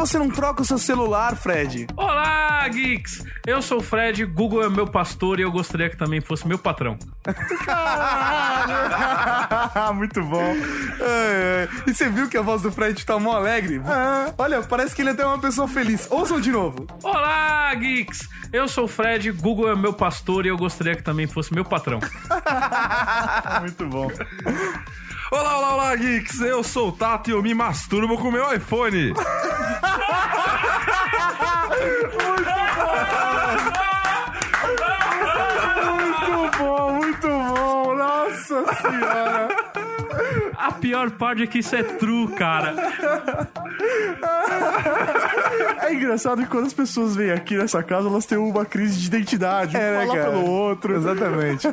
você não troca o seu celular, Fred? Olá, geeks! Eu sou o Fred, Google é meu pastor e eu gostaria que também fosse meu patrão. Muito bom. É, é. E você viu que a voz do Fred tá mó alegre? Olha, parece que ele é até uma pessoa feliz. Ouçam de novo. Olá, geeks! Eu sou o Fred, Google é meu pastor e eu gostaria que também fosse meu patrão. Muito bom. Olá, olá, olá, geeks! Eu sou o Tato e eu me masturbo com o meu iPhone. Muito bom, muito bom. Nossa senhora. A pior parte é que isso é true, cara. É engraçado que quando as pessoas vêm aqui nessa casa, elas têm uma crise de identidade. Um É, falar cara? pelo outro. Exatamente.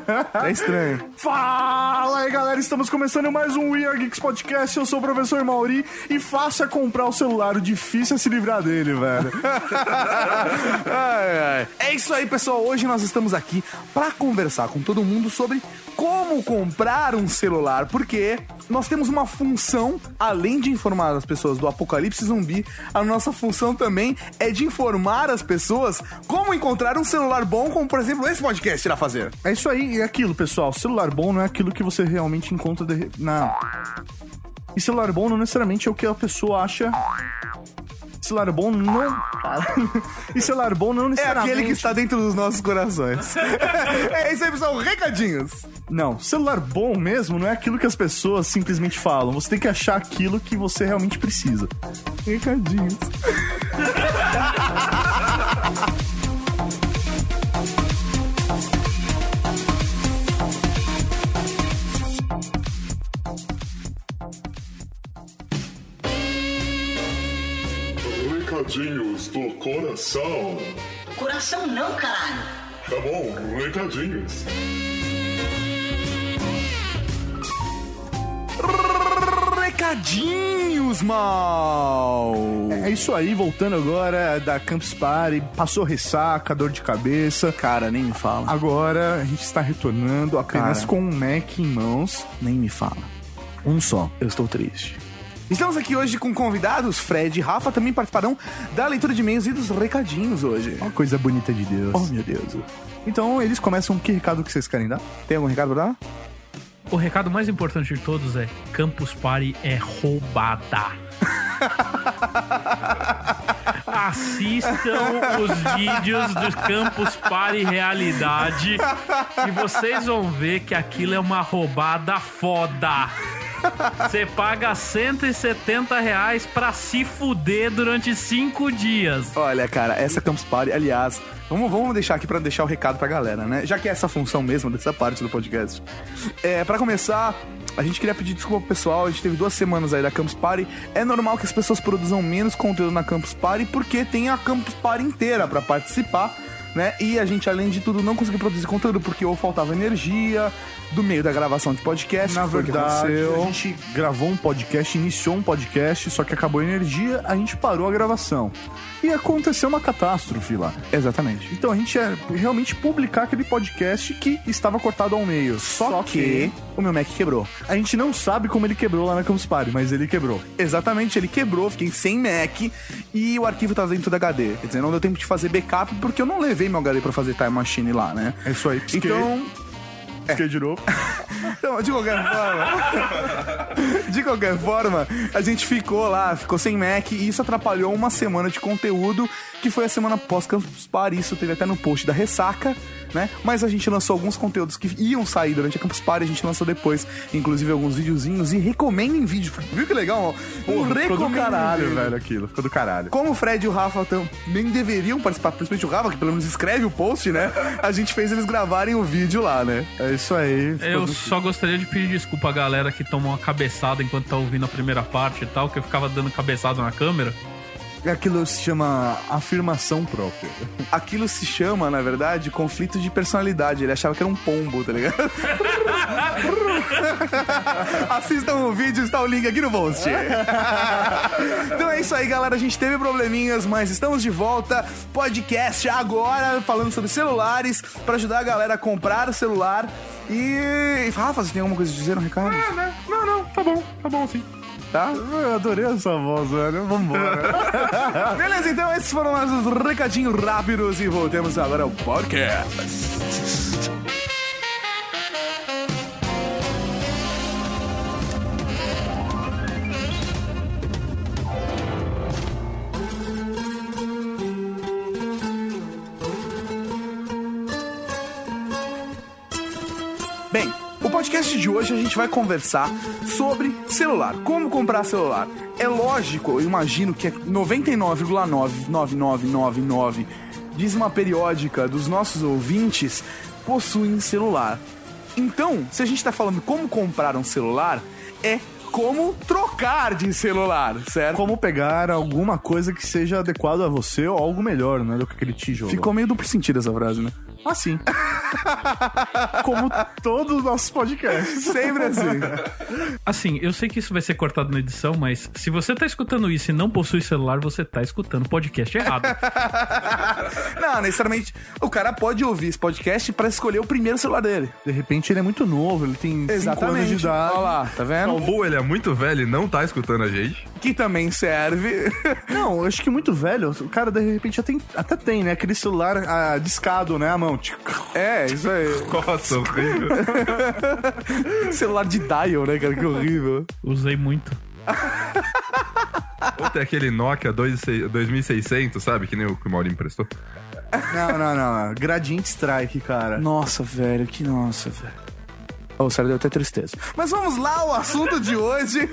É estranho. Fala aí, galera. Estamos começando mais um We Are Geeks Podcast. Eu sou o professor Mauri e faça comprar o celular. O difícil é se livrar dele, velho. Ai, ai. É isso aí, pessoal. Hoje nós estamos aqui para conversar com todo mundo sobre como comprar um celular, porque nós temos uma função, além de informar as pessoas do apocalipse zumbi, a nossa função também é de informar as pessoas como encontrar um celular bom, como por exemplo esse podcast irá fazer. É isso aí. E aquilo, pessoal. Celular bom não é aquilo que você realmente encontra de- na... E celular bom não necessariamente é o que a pessoa acha... Celular bom não... Cara. E celular bom não É necessariamente... aquele que está dentro dos nossos corações. é isso aí, pessoal. Recadinhos. Não, celular bom mesmo não é aquilo que as pessoas simplesmente falam. Você tem que achar aquilo que você realmente precisa. Recadinhos. Recadinhos do coração. Coração não, caralho. Tá bom, recadinhos. Recadinhos, mal. É isso aí, voltando agora da Campus Party, passou ressaca, dor de cabeça. Cara, nem me fala. Agora a gente está retornando apenas Cara. com um Mac em mãos. Nem me fala. Um só. Eu estou triste. Estamos aqui hoje com convidados, Fred e Rafa também participarão da leitura de e-mails e dos recadinhos hoje. Uma coisa bonita de Deus. Oh, meu Deus. Então eles começam. Que recado que vocês querem dar? Tem algum recado pra dar? O recado mais importante de todos é: Campus Party é roubada. Assistam os vídeos do Campus Party Realidade e vocês vão ver que aquilo é uma roubada foda. Você paga 170 reais pra se fuder durante cinco dias. Olha, cara, essa Campus Party, aliás, vamos, vamos deixar aqui pra deixar o recado pra galera, né? Já que é essa função mesmo dessa parte do podcast. É, para começar, a gente queria pedir desculpa pro pessoal, a gente teve duas semanas aí da Campus Party. É normal que as pessoas produzam menos conteúdo na Campus Party porque tem a Campus Party inteira pra participar. Né? E a gente, além de tudo, não conseguiu produzir conteúdo porque ou faltava energia do meio da gravação de podcast. Na que que verdade, a gente gravou um podcast, iniciou um podcast, só que acabou a energia, a gente parou a gravação. E aconteceu uma catástrofe lá. Exatamente. Então a gente ia realmente publicar aquele podcast que estava cortado ao meio. Só, que o meu Mac quebrou. a gente não sabe como ele quebrou lá na Campus Party, mas ele quebrou. Exatamente, ele quebrou, fiquei sem Mac e o arquivo tá dentro da HD. Quer dizer, não deu tempo de fazer backup porque eu não levei meu HD pra fazer Time Machine lá, né? É isso aí. Pisquei, Então, pisquei de novo. então, de qualquer forma, de qualquer forma, a gente ficou lá, ficou sem Mac e isso atrapalhou uma semana de conteúdo que foi a semana pós Campus Party. Isso teve até no post da ressaca. Né? Mas a gente lançou alguns conteúdos que iam sair durante a Campus Party, a gente lançou depois, inclusive alguns videozinhos e recomendem vídeo. Viu que legal? Porra, ficou do caralho, velho, aquilo. Ficou do caralho. Como o Fred e o Rafa também deveriam participar, principalmente o Rafa, que pelo menos escreve o post, né? A gente fez eles gravarem o vídeo lá, né? É isso aí. Eu do- só gostaria de pedir desculpa à galera que tomou uma cabeçada enquanto tá ouvindo a primeira parte e tal, que eu ficava dando cabeçada na câmera. Aquilo se chama afirmação própria. Aquilo se chama, na verdade, conflito de personalidade. Ele achava que era um pombo, tá ligado? Assistam o vídeo, está o link aqui no post. então é isso aí, galera. A gente teve probleminhas, mas estamos de volta. Podcast agora, falando sobre celulares, pra ajudar a galera a comprar celular. E. Rafa, você tem alguma coisa a dizer no recado? Ah, né? Não, não, tá bom, tá bom sim. Tá? Eu adorei essa voz, velho. Vambora. Beleza, então esses foram nossos recadinhos rápidos e voltemos agora ao podcast. Bem, o podcast de hoje a gente vai conversar sobre celular, como comprar celular. É lógico, eu imagino que é 99,99999 dízima periódica dos nossos ouvintes possuem celular. Então, se a gente tá falando como comprar um celular, é como trocar de celular, certo? Como pegar alguma coisa que seja adequada a você ou algo melhor, né? Do que aquele tijolo. Ficou meio duplo sentido essa frase, né? Assim. Como todos os nossos podcasts. Sempre assim. Assim, eu sei que isso vai ser cortado na edição, mas se você tá escutando isso e não possui celular, você tá escutando podcast errado. Não, necessariamente. O cara pode ouvir esse podcast pra escolher o primeiro celular dele. De repente ele é muito novo, ele tem 5 anos de Exatamente. idade. Olha lá, tá vendo? Ou ele é muito velho e não tá escutando a gente. Que também serve. Não, eu acho que muito velho, o cara de repente já tem, até tem, né? Aquele celular ah, discado, né? A mão. É, isso aí. Nossa, horrível. celular de dial, né, cara? Que horrível. Usei muito. Ou tem aquele Nokia 26- 2600, sabe? Que nem o que o Maurinho emprestou. Não, não, não. Gradiente Strike, cara. Nossa, velho, que nossa, velho. Oh, sério, deu até tristeza. Mas vamos lá ao assunto de hoje.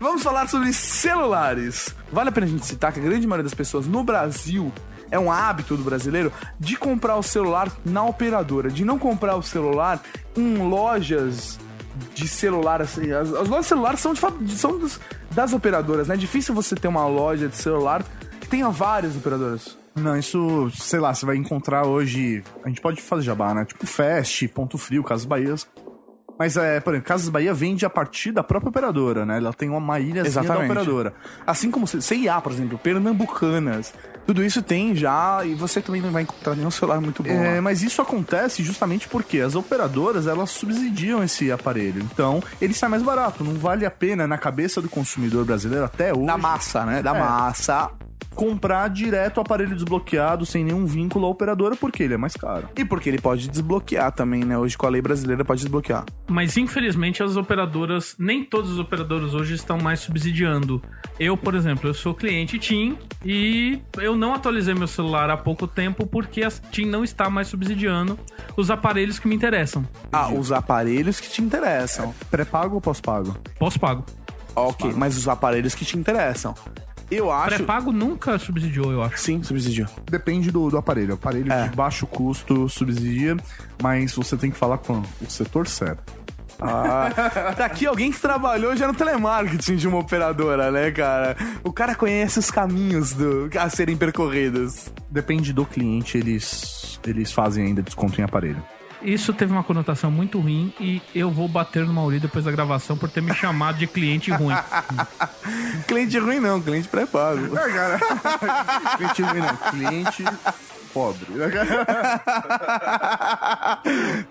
vamos falar sobre celulares. Vale a pena a gente citar que a grande maioria das pessoas no Brasil é um hábito do brasileiro de comprar o celular na operadora, de não comprar o celular em lojas de celular assim. As, as lojas de celular são, de, são dos- das operadoras, né? É difícil você ter uma loja de celular que tenha várias operadoras. Não, isso, sei lá, você vai encontrar hoje. A gente pode fazer jabá, né? Tipo Fast, Ponto Frio, Casas Bahias. Mas, é, por exemplo, Casas Bahia vende a partir da própria operadora, né? Ela tem uma ilhazinha da operadora. Assim como CIA, por exemplo, Pernambucanas. Tudo isso tem já e você também não vai encontrar nenhum celular muito bom. É, lá. mas isso acontece justamente porque as operadoras elas subsidiam esse aparelho. Então, ele sai mais barato. Não vale a pena, na cabeça do consumidor brasileiro, até hoje, Da massa, né? Da É. massa. Comprar direto o aparelho desbloqueado, sem nenhum vínculo à operadora, porque ele é mais caro. E porque ele pode desbloquear também, né? Hoje com a lei brasileira pode desbloquear. Mas infelizmente as operadoras, nem todos os operadores hoje estão mais subsidiando. Eu, por exemplo, eu sou cliente TIM e eu não atualizei meu celular há pouco tempo porque a TIM não está mais subsidiando os aparelhos que me interessam. Ah, os aparelhos que te interessam. Pré-pago ou pós-pago? Pós-pago. Ok, mas os aparelhos que te interessam. Eu acho. Pré-pago nunca subsidiou, eu acho. Sim, subsidiou. Depende do, do aparelho. O aparelho É. de baixo custo subsidia, mas você tem que falar com o setor certo. Ah, tá aqui alguém que trabalhou já no telemarketing de uma operadora, né, cara? O cara conhece os caminhos do, a serem percorridos. Depende do cliente, eles, eles fazem ainda desconto em aparelho. Isso teve uma conotação muito ruim e eu vou bater no Mauri depois da gravação por ter me chamado de cliente ruim. Cliente ruim não, cliente pré-pago. cliente, não, cliente pobre.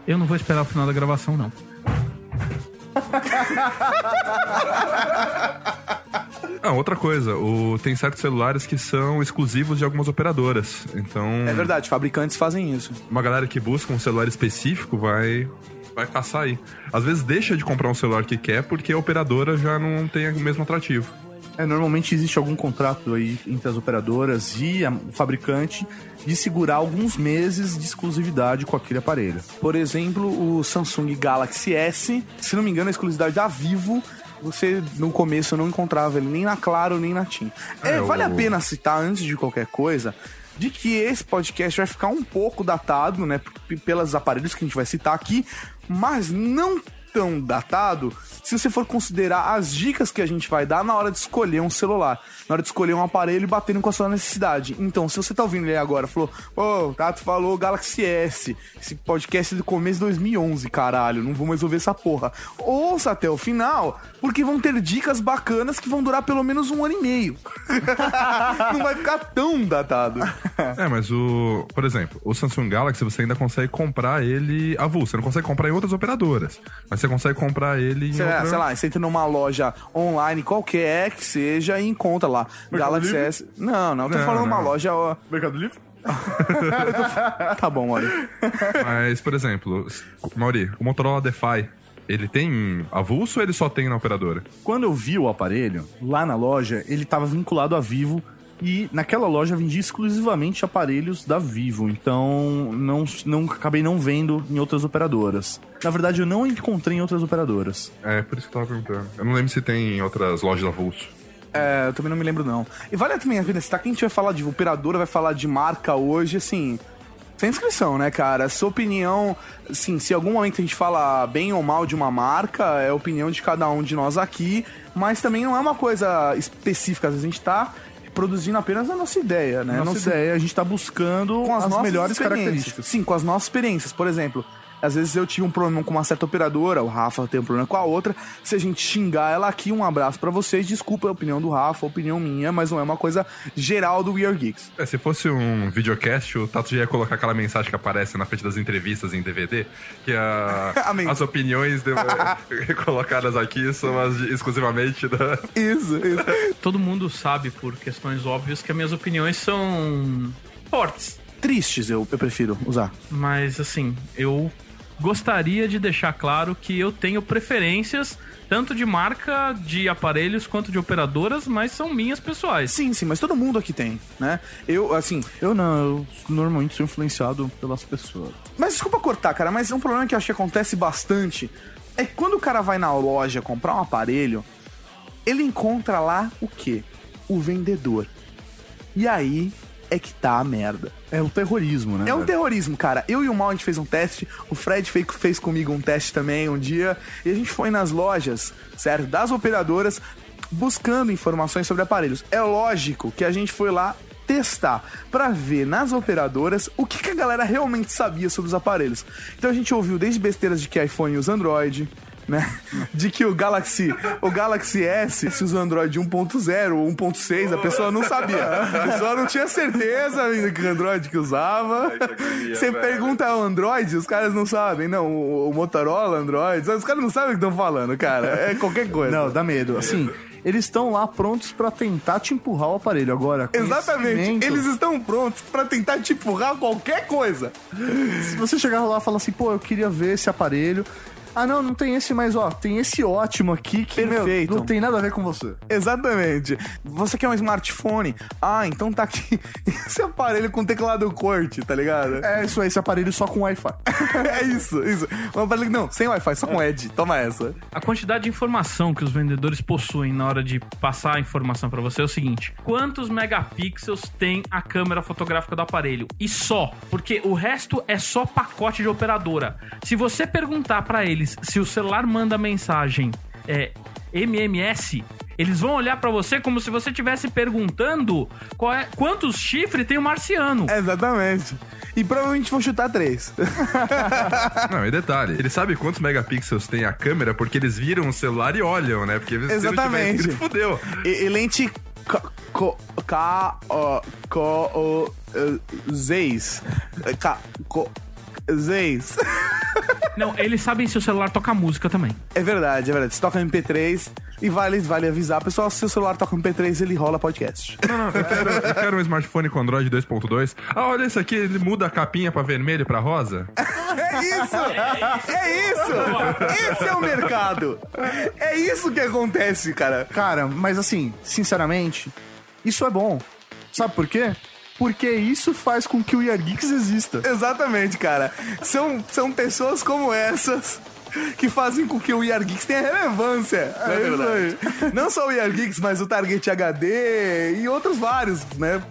Eu não vou esperar o final da gravação, não. Ah, outra coisa, o, tem certos celulares que são exclusivos de algumas operadoras. Então, É verdade, fabricantes fazem isso. uma galera que busca um celular específico vai vai caçar aí. Às vezes deixa de comprar um celular que quer porque a operadora já não tem o mesmo atrativo. É, normalmente existe algum contrato aí entre as operadoras e a- o fabricante de segurar alguns meses de exclusividade com aquele aparelho. Por exemplo, o Samsung Galaxy S, se não me engano, a exclusividade da Vivo, você no começo não encontrava ele nem na Claro nem na TIM. É, É, vale o- a pena citar antes de qualquer coisa de que esse podcast vai ficar um pouco datado, né, pelos aparelhos que a gente vai citar aqui, mas não tão datado se você for considerar as dicas que a gente vai dar na hora de escolher um celular, na hora de escolher um aparelho batendo com a sua necessidade. Então, se você tá ouvindo ele agora, falou, pô, o Tato falou Galaxy S, esse podcast é do começo de 2011, caralho, não vou mais ouvir essa porra. Ouça até o final, porque vão ter dicas bacanas que vão durar pelo menos um ano e meio. não vai ficar tão datado. É, mas o. Por exemplo, o Samsung Galaxy você ainda consegue comprar ele avulso. Você não consegue comprar em outras operadoras. Mas você consegue comprar ele em. Sei lá, outra... sei lá, você entra numa loja online, qualquer que seja, e encontra lá. Galaxy Livre? S. Não, não, tô Não, falando uma não. loja. ó, Mercado Livre? Tá bom, olha. Mas, por exemplo, Mauri, o Motorola DeFi, ele tem avulso ou ele só tem na operadora? Quando eu vi o aparelho, lá na loja, ele estava vinculado à Vivo e naquela loja vendia exclusivamente aparelhos da Vivo, então não, não acabei não vendo em outras operadoras. Na verdade, eu não encontrei em outras operadoras. É, por isso que eu tava perguntando. Eu não lembro se tem em outras lojas avulso. É, eu também não me lembro, não. E vale também a pena citar que a gente vai falar de operadora, vai falar de marca hoje, assim. Sem inscrição, né, cara? Sua opinião, assim, se em algum momento a gente fala bem ou mal de uma marca, é a opinião de cada um de nós aqui, mas também não é uma coisa específica, às vezes a gente tá produzindo apenas a nossa ideia, né? Nossa se- ideia, a gente tá buscando com as, as, nossas melhores características. Sim, com as nossas experiências. Por exemplo, às vezes eu tive um problema com uma certa operadora, o Rafa tem um problema com a outra. Se a gente xingar ela aqui, um abraço pra vocês. Desculpa a opinião do Rafa, a opinião minha, mas não é uma coisa geral do We Are Geeks. É, se fosse um videocast, o Tato já ia colocar aquela mensagem que aparece na frente das entrevistas em DVD, que a- Amém. as opiniões de- colocadas aqui são as de- exclusivamente da. Isso, isso. Todo mundo sabe, por questões óbvias, que as minhas opiniões são fortes. Tristes eu, eu prefiro usar. Mas, assim, eu gostaria de deixar claro que eu tenho preferências tanto de marca de aparelhos quanto de operadoras, mas são minhas pessoais. Sim, sim, mas todo mundo aqui tem, né? Eu, assim, Eu não, eu normalmente sou influenciado pelas pessoas. Mas desculpa cortar, cara, mas um problema que eu acho que acontece bastante é que quando o cara vai na loja comprar um aparelho, ele encontra lá o quê? O vendedor. E aí é que tá a merda. É o terrorismo, né? É um velho? terrorismo, cara. Eu e o Mal a gente fez um teste, o Fred fez, fez comigo um teste também um dia, e a gente foi nas lojas, certo? Das operadoras, buscando informações sobre aparelhos. É lógico que a gente foi lá testar pra ver nas operadoras o que, que a galera realmente sabia sobre os aparelhos. Então a gente ouviu desde besteiras de que iPhone usa Android, né? De que o Galaxy, o Galaxy S se usa Android 1.0 ou 1.6, a pessoa não sabia. A pessoa não tinha certeza ainda que Android que usava. Você pergunta ao Android, os caras não sabem. Não, o, o Motorola, Android, os caras não sabem o que estão falando, cara. É qualquer coisa. Não, dá medo. Assim, eles estão lá prontos pra tentar te empurrar o aparelho. Agora, Exatamente. Eles estão prontos pra tentar te empurrar qualquer coisa. Se você chegar lá e falar assim, pô, eu queria ver esse aparelho. Ah, não, não tem esse, mas ó, tem esse ótimo aqui que meu, Perfeito. não tem nada a ver com você. Exatamente. Você quer um smartphone? Ah, então tá aqui esse aparelho com teclado corte, tá ligado? É isso aí, esse aparelho só com Wi-Fi. É isso, isso. Um aparelho, não, sem Wi-Fi, só com Edge. Toma essa. A quantidade de informação que os vendedores possuem na hora de passar a informação pra você é o seguinte: quantos megapixels tem a câmera fotográfica do aparelho? E só, porque o resto é só pacote de operadora. Se você perguntar pra eles se o celular manda mensagem é MMS, eles vão olhar pra você como se você estivesse perguntando qual é- quantos chifres tem o marciano. Exatamente. E provavelmente vou chutar três. Não, e detalhe, ele sabe quantos megapixels tem a câmera porque eles viram o celular e olham, né? Porque se não tiver Exatamente. fudeu. E, e lente co- K O co o eh, Zeis. Eh, K co Zeis. Não, eles sabem se o celular toca música também. É verdade, é verdade. Se toca MP3 e vale, vale avisar, pessoal, se o celular toca MP3, ele rola podcast. Não, não, eu quero, eu quero um smartphone com Android 2.2. Ah, olha esse aqui, ele muda a capinha pra vermelho e pra rosa. É isso! É isso! Esse é o mercado! É isso que acontece, cara. Cara, mas assim, sinceramente, isso é bom. Sabe por quê? Porque isso faz com que o Geeks exista. Exatamente, cara. São, são pessoas como essas que fazem com que o Are Geeks tenha relevância. É isso verdade. Não só o Are Geeks, mas o Target HD e outros vários, né?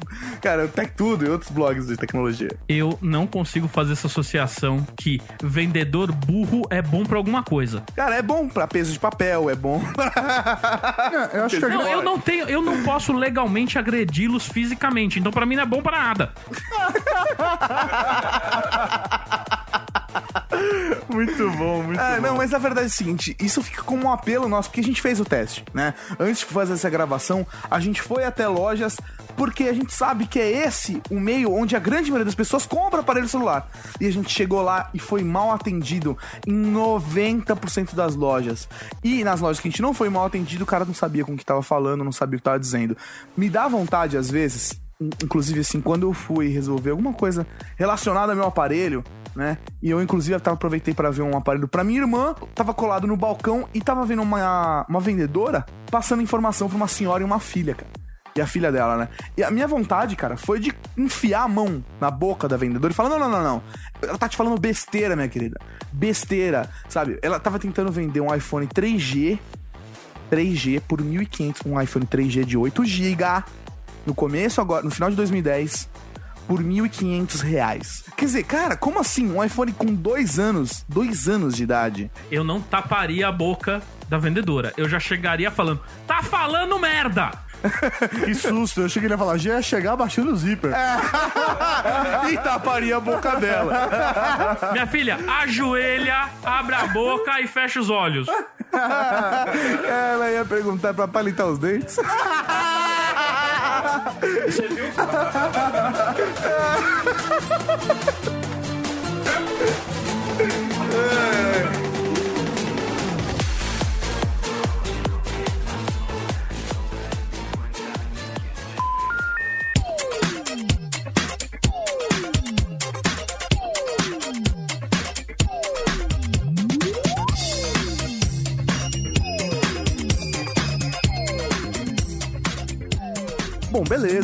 Cara, o Tech Tudo e outros blogs de tecnologia. eu não consigo fazer essa associação que vendedor burro é bom pra alguma coisa. Cara, é bom pra peso de papel, é bom pra... Eu acho que Não, eu não tenho, eu não posso legalmente agredi-los fisicamente, então pra mim não é bom pra nada. Muito bom, muito É, bom. não, mas na verdade é o seguinte, isso fica como um apelo nosso, porque a gente fez o teste, né? Antes de fazer essa gravação, a gente foi até lojas, porque a gente sabe que é esse o meio onde a grande maioria das pessoas compra aparelho celular. E a gente chegou lá e foi mal atendido em 90% das lojas. E nas lojas que a gente não foi mal atendido, o cara não sabia com o que tava falando, não sabia o que tava dizendo. Me dá vontade, às vezes, inclusive assim, quando eu fui resolver alguma coisa relacionada ao meu aparelho, né? E eu, inclusive, até aproveitei pra ver um aparelho pra minha irmã, tava colado no balcão e tava vendo uma, uma vendedora passando informação pra uma senhora e uma filha, cara. E a filha dela, né? E a minha vontade, cara, foi de enfiar a mão na boca da vendedora e falar: não, não, não, não. Ela tá te falando besteira, minha querida. Besteira, sabe? Ela tava tentando vender um iPhone 3G 3G por 1.500, um iPhone 3G de 8 GB no começo agora, no final de 2010, por 1.500 reais. Quer dizer, cara, como assim? Um iPhone com dois anos, dois anos de idade. Eu não taparia a boca da vendedora. Eu já chegaria falando, tá falando merda! Que susto, eu cheguei a falar, já ia chegar baixando o zíper. e taparia a boca dela. Minha filha, ajoelha, abre a boca e fecha os olhos. Ela ia perguntar pra palitar os dentes. Bom,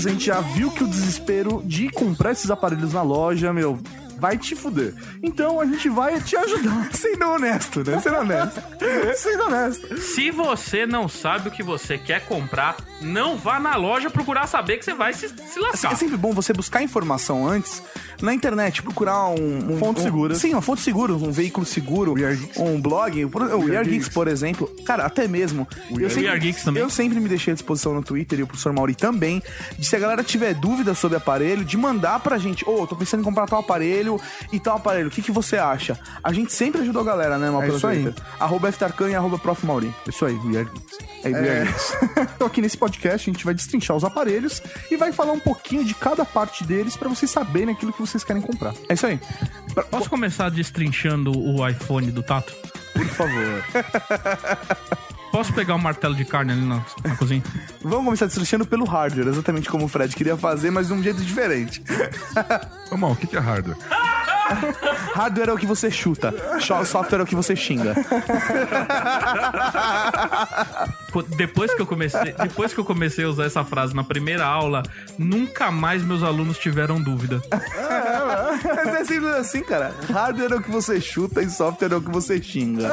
a gente já viu que o desespero de comprar esses aparelhos na loja, meu, vai te fuder. Então a gente vai te ajudar. Sendo honesto, né? Sendo honesto. Sendo honesto. Se você não sabe o que você quer comprar, não vá na loja procurar saber que você vai se, se Assim, lascar. é sempre bom você buscar informação antes na internet, procurar um. um Fonte um- segura. Sim, uma fonte segura, um veículo seguro, We Are Geeks. um blog, o We, We Are Are Geeks, Geeks. por exemplo. Cara, até mesmo. eu, Are sempre, Geeks também. eu sempre me deixei à disposição no Twitter e o professor Mauri também, de se a galera tiver dúvida sobre aparelho, de mandar pra gente, ô, tô pensando em comprar tal aparelho e tal aparelho, o que, que você acha? A gente sempre ajudou a galera, né, Mal, É isso aí. Arroba FTarcan e arroba Prof. Mauri. Isso aí, We Are. É, We Are É. Então aqui nesse podcast a gente vai destrinchar os aparelhos e vai falar um pouquinho de cada parte deles pra vocês saberem aquilo que vocês querem comprar. É isso aí. Pra- Posso começar destrinchando o iPhone do Tato? Por favor. Posso pegar um martelo de carne ali na, na cozinha? Vamos começar destrinchando pelo hardware, exatamente como o Fred queria fazer, mas de um jeito diferente. Ô, mal, o que que é hardware? Hardware é o que você chuta, software é o que você xinga. Depois que eu comecei, depois que eu comecei a usar essa frase na primeira aula, nunca mais meus alunos tiveram dúvida. Mas é simples assim, cara. Hardware é o que você chuta e software é o que você xinga.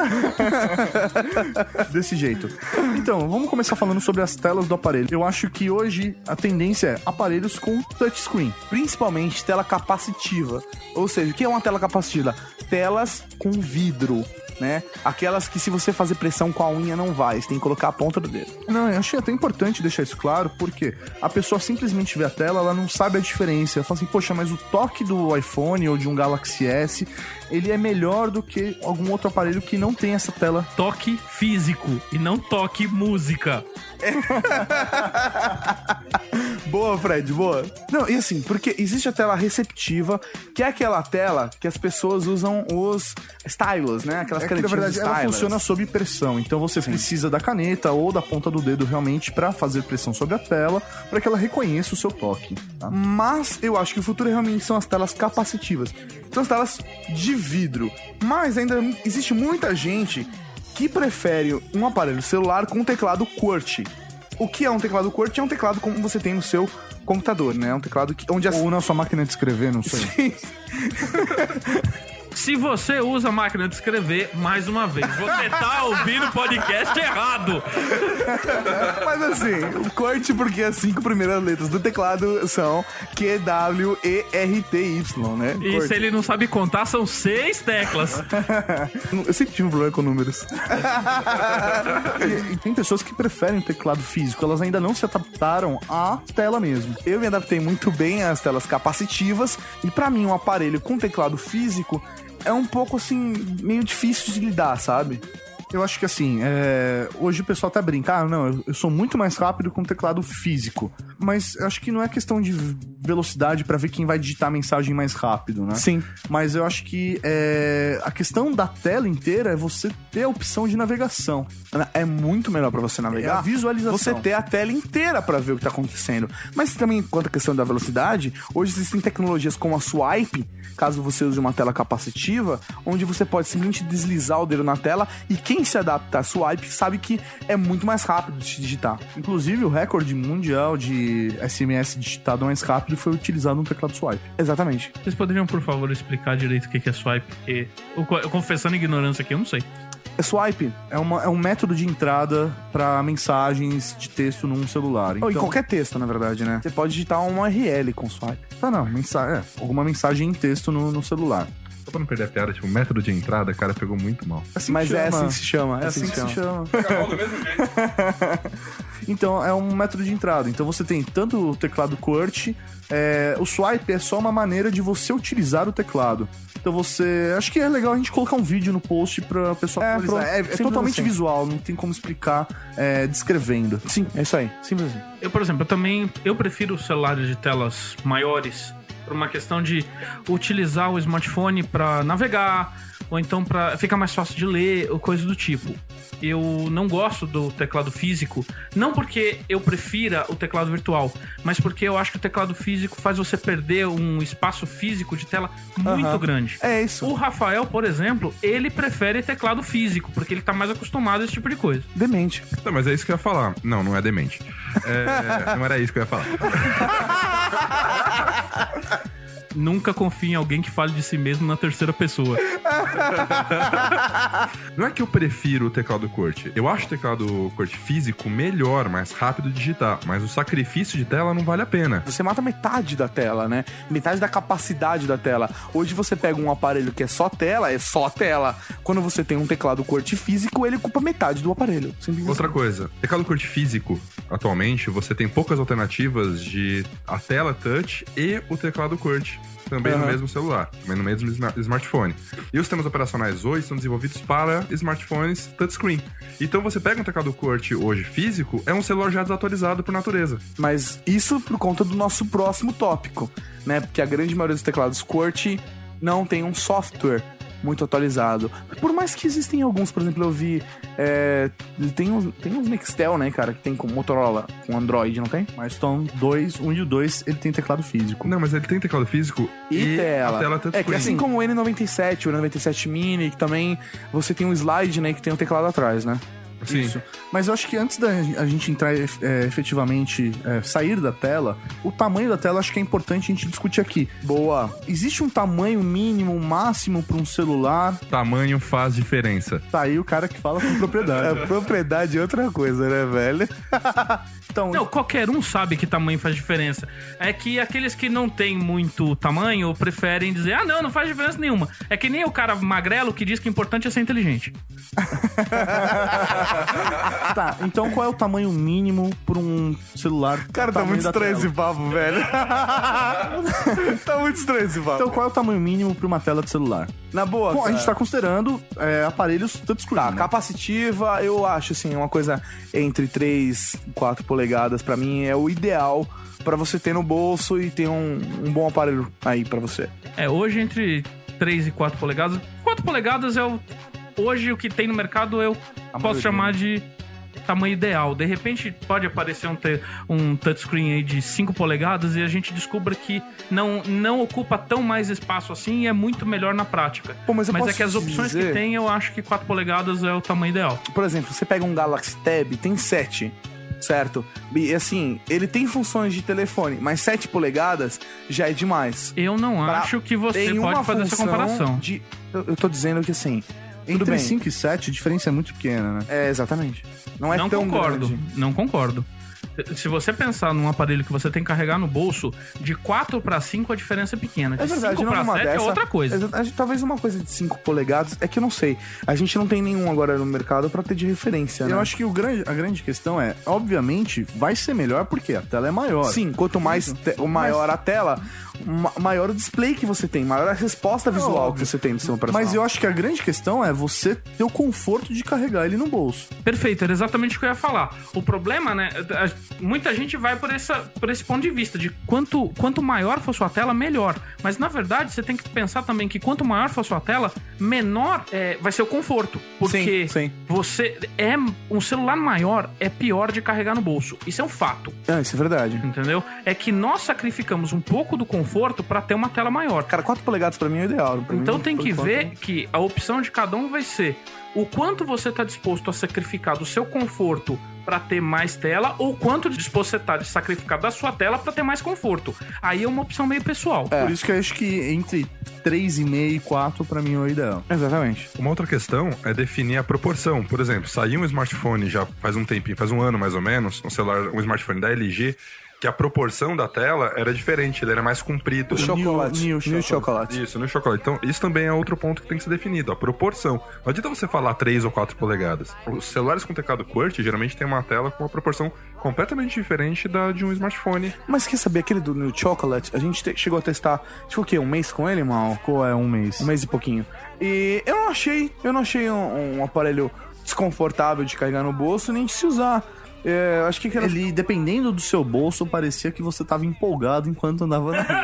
Desse jeito. Então, vamos começar falando sobre as telas do aparelho. Eu acho que hoje a tendência é aparelhos com touchscreen. Principalmente tela capacitiva. Ou seja, o que é uma tela capacitiva? Telas com vidro. Né? Aquelas que se você fazer pressão com a unha não vai, você tem que colocar a ponta do dedo. Não, eu achei até importante deixar isso claro, porque a pessoa simplesmente vê a tela, ela não sabe a diferença. Ela fala assim, poxa, mas o toque do iPhone ou de um Galaxy S, ele é melhor do que algum outro aparelho que não tem essa tela. Toque físico e não toque música. Boa, Fred, boa. Não, e assim, porque existe a tela receptiva, que é aquela tela que as pessoas usam os stylus, né? Aquelas É que, na verdade, ela stylus. funciona sob pressão. Então você precisa da caneta ou da ponta do dedo realmente pra fazer pressão sobre a tela, para que ela reconheça o seu toque. tá? Mas eu acho que o futuro realmente são as telas capacitivas. São as telas de vidro. Mas ainda existe muita gente que prefere um aparelho celular com um teclado QWERTY. O que é um teclado QWERTY? É um teclado como você tem no seu computador, né? É um teclado que, onde. Ou na sua máquina de escrever, não sei. Se você usa máquina de escrever, mais uma vez, você tá ouvindo o podcast errado. Mas assim, QWERTY porque as cinco primeiras letras do teclado são Q, W, E, R, T, Y, né? E se ele não sabe contar, são seis teclas. Eu sempre tive um problema com números. E, e tem pessoas que preferem o teclado físico, elas ainda não se adaptaram à tela mesmo. Eu me adaptei muito bem às telas capacitivas e pra mim um aparelho com teclado físico é um pouco assim, meio difícil de lidar, sabe? Eu acho que assim, é, hoje o pessoal até brinca, ah, não, eu, sou muito mais rápido com teclado físico. Mas eu acho que não é questão de velocidade pra ver quem vai digitar a mensagem mais rápido, né? Sim. Mas eu acho que é, a questão da tela inteira é você ter a opção de navegação. É muito melhor pra você navegar. É a visualização. Você ter a tela inteira pra ver o que tá acontecendo. Mas também, quanto à questão da velocidade, hoje existem tecnologias como a Swipe, caso você use uma tela capacitiva, onde você pode simplesmente deslizar o dedo na tela e quem se adapta a Swipe sabe que é muito mais rápido de digitar. Inclusive, o recorde mundial de SMS digitado mais rápido foi utilizado no teclado swipe. Exatamente. Vocês poderiam, por favor, explicar direito o que é swipe? Porque, eu, eu confessando ignorância aqui, eu não sei. É Swipe. É, uma- é um método de entrada pra mensagens de texto num celular. Ou em qualquer texto, na verdade, né? Você pode digitar uma URL com Swipe. Tá, não, mensa... é, alguma mensagem em texto no, no celular. Só pra não perder a piada, tipo, o método de entrada, cara, pegou muito mal. Assim Mas que é assim que se chama. É assim que se chama. Acabou do mesmo jeito. Então, é um método de entrada. Então, você tem tanto o teclado QWERTY, é, o swipe é só uma maneira de você utilizar o teclado. Então, você... Acho que é legal a gente colocar um vídeo no post pra pessoa É, pronto. É, é totalmente assim. visual, não tem como explicar é, descrevendo. Sim, é isso aí. Simples assim. Eu, por exemplo, eu também eu prefiro celulares de telas maiores por uma questão de utilizar o smartphone para navegar ou então para ficar mais fácil de ler ou coisa do tipo. Eu não gosto do teclado físico, não porque eu prefira o teclado virtual, mas porque eu acho que o teclado físico faz você perder um espaço físico de tela muito Aham. grande. É isso. O Rafael, por exemplo, ele prefere teclado físico, porque ele tá mais acostumado a esse tipo de coisa. Demente. Não, mas é isso que eu ia falar. Não, não é demente. É, não era isso que eu ia falar. Nunca confie em alguém que fale de si mesmo na terceira pessoa. Não é que eu prefiro o teclado QWERTY. Eu acho o teclado QWERTY físico melhor, mais rápido de digitar. Mas o sacrifício de tela não vale a pena. Você mata metade da tela, né? Metade da capacidade da tela. Hoje você pega um aparelho que é só tela, é só tela. Quando você tem um teclado QWERTY físico, ele ocupa metade do aparelho. Simples Outra assim. coisa, teclado QWERTY físico, atualmente, você tem poucas alternativas de a tela touch e o teclado QWERTY. Também no Aham. mesmo celular, também no mesmo sma- smartphone. E os sistemas operacionais hoje são desenvolvidos para smartphones touchscreen. Então você pega um teclado QWERTY hoje físico, é um celular já desatualizado por natureza. Mas isso por conta do nosso próximo tópico, né? Porque a grande maioria dos teclados QWERTY não tem um software muito atualizado. Por mais que existem alguns, por exemplo, eu vi. é, tem, uns, tem uns Nextel, né, cara, que tem com Motorola, com Android, não tem? Milestone 2, 1 e o 2, ele tem teclado físico. Não, mas ele tem teclado físico E, tela. a tela é que assim como o N97, o N97 Mini, que também você tem um slide, né, que tem um teclado atrás, né? Sim. Isso. Mas eu acho que antes da a gente entrar é, efetivamente, é, sair da tela, o tamanho da tela acho que é importante a gente discutir aqui. Boa. Existe um tamanho mínimo, máximo para um celular? Tamanho faz diferença. Tá aí o cara que fala com propriedade. É, propriedade é outra coisa, né, velho? Então, Não, qualquer um sabe que tamanho faz diferença. É que aqueles que não têm muito tamanho preferem dizer, ah, não, não faz diferença nenhuma. É que nem o cara magrelo que diz que o importante é ser inteligente. tá, então qual é o tamanho mínimo para um celular? Cara, tá muito estranho esse papo, velho. tá muito estranho esse papo. Então qual é o tamanho mínimo para uma tela de celular? na boa, Bom, a gente tá considerando é, aparelhos touchscreen. Tá, né? capacitiva, eu acho assim, uma coisa entre 3 e 4 polegadas, pra mim é o ideal pra você ter no bolso e ter um, um bom aparelho aí pra você. É, hoje entre 3 e 4 polegadas. 4 polegadas é o. Hoje o que tem no mercado eu posso maioria. chamar de tamanho ideal. De repente pode aparecer um, um touchscreen aí de 5 polegadas e a gente descubra que não, não ocupa tão mais espaço assim e é muito melhor na prática. Pô, mas eu é posso que as opções dizer- que tem, eu acho que 4 polegadas é o tamanho ideal. Por exemplo, você pega um Galaxy Tab, tem 7, certo? E assim, ele tem funções de telefone, mas 7 polegadas já é demais. Eu não Pra- acho que você pode fazer essa comparação. De, eu, eu tô dizendo que assim, tudo Entre bem. 5 e 7, a diferença é muito pequena, né? É, exatamente. Não é não tão concordo, grande. não concordo. Se você pensar num aparelho que você tem que carregar no bolso, de 4 para 5 a diferença é pequena. De É verdade, 5 não para numa 7 é dessa. outra coisa. Gente- Talvez uma coisa de 5 polegadas, é que eu não sei. A gente não tem nenhum agora no mercado pra ter de referência, né? Eu acho que o grande, a grande questão é, obviamente, vai ser melhor porque a tela é maior. Sim, quanto mais te- o maior a tela, ma- maior o display que você tem, maior a resposta visual que você tem do sistema operacional. Mas eu acho que a grande questão é você ter o conforto de carregar ele no bolso. Perfeito, era exatamente o que eu ia falar. O problema, né? Muita gente vai por, essa, por esse ponto de vista, de quanto, quanto maior for sua tela, melhor. Mas na verdade, você tem que pensar também que quanto maior for sua tela, menor é, vai ser o conforto. Porque Sim, sim. você é. Um celular maior é pior de carregar no bolso. Isso é um fato. Ah, isso é verdade. Entendeu? É que nós sacrificamos um pouco do conforto pra ter uma tela maior. Cara, 4 polegadas pra mim é o ideal. Pra Então mim, tem que ver que a opção de cada um vai ser o quanto você está disposto a sacrificar do seu conforto para ter mais tela ou quanto disposto você está de sacrificar da sua tela para ter mais conforto. Aí é uma opção meio pessoal. É. Por isso que eu acho que entre 3,5 e 4 pra mim é o ideal. Exatamente. Uma outra questão é definir a proporção. Por exemplo, saiu um smartphone já faz um tempinho, faz um ano mais ou menos, um celular, um smartphone da LG, que a proporção da tela era diferente, ele era mais comprido. Chocolate. New New chocolate. chocolate. Isso, no chocolate. Então, isso também é outro ponto que tem que ser definido, a proporção. Não adianta você falar 3 ou 4 polegadas. Os celulares com teclado QWERTY geralmente tem uma tela com uma proporção completamente diferente da de um smartphone. Mas quer saber, aquele do New Chocolate, a gente te- chegou a testar, tipo o quê? Um mês com ele, mal? Qual é um mês? Um mês e pouquinho. E eu não achei, eu não achei um, um aparelho desconfortável de carregar no bolso, nem de se usar. É, eu acho que era... Ele, dependendo do seu bolso, parecia que você tava empolgado enquanto andava na rua.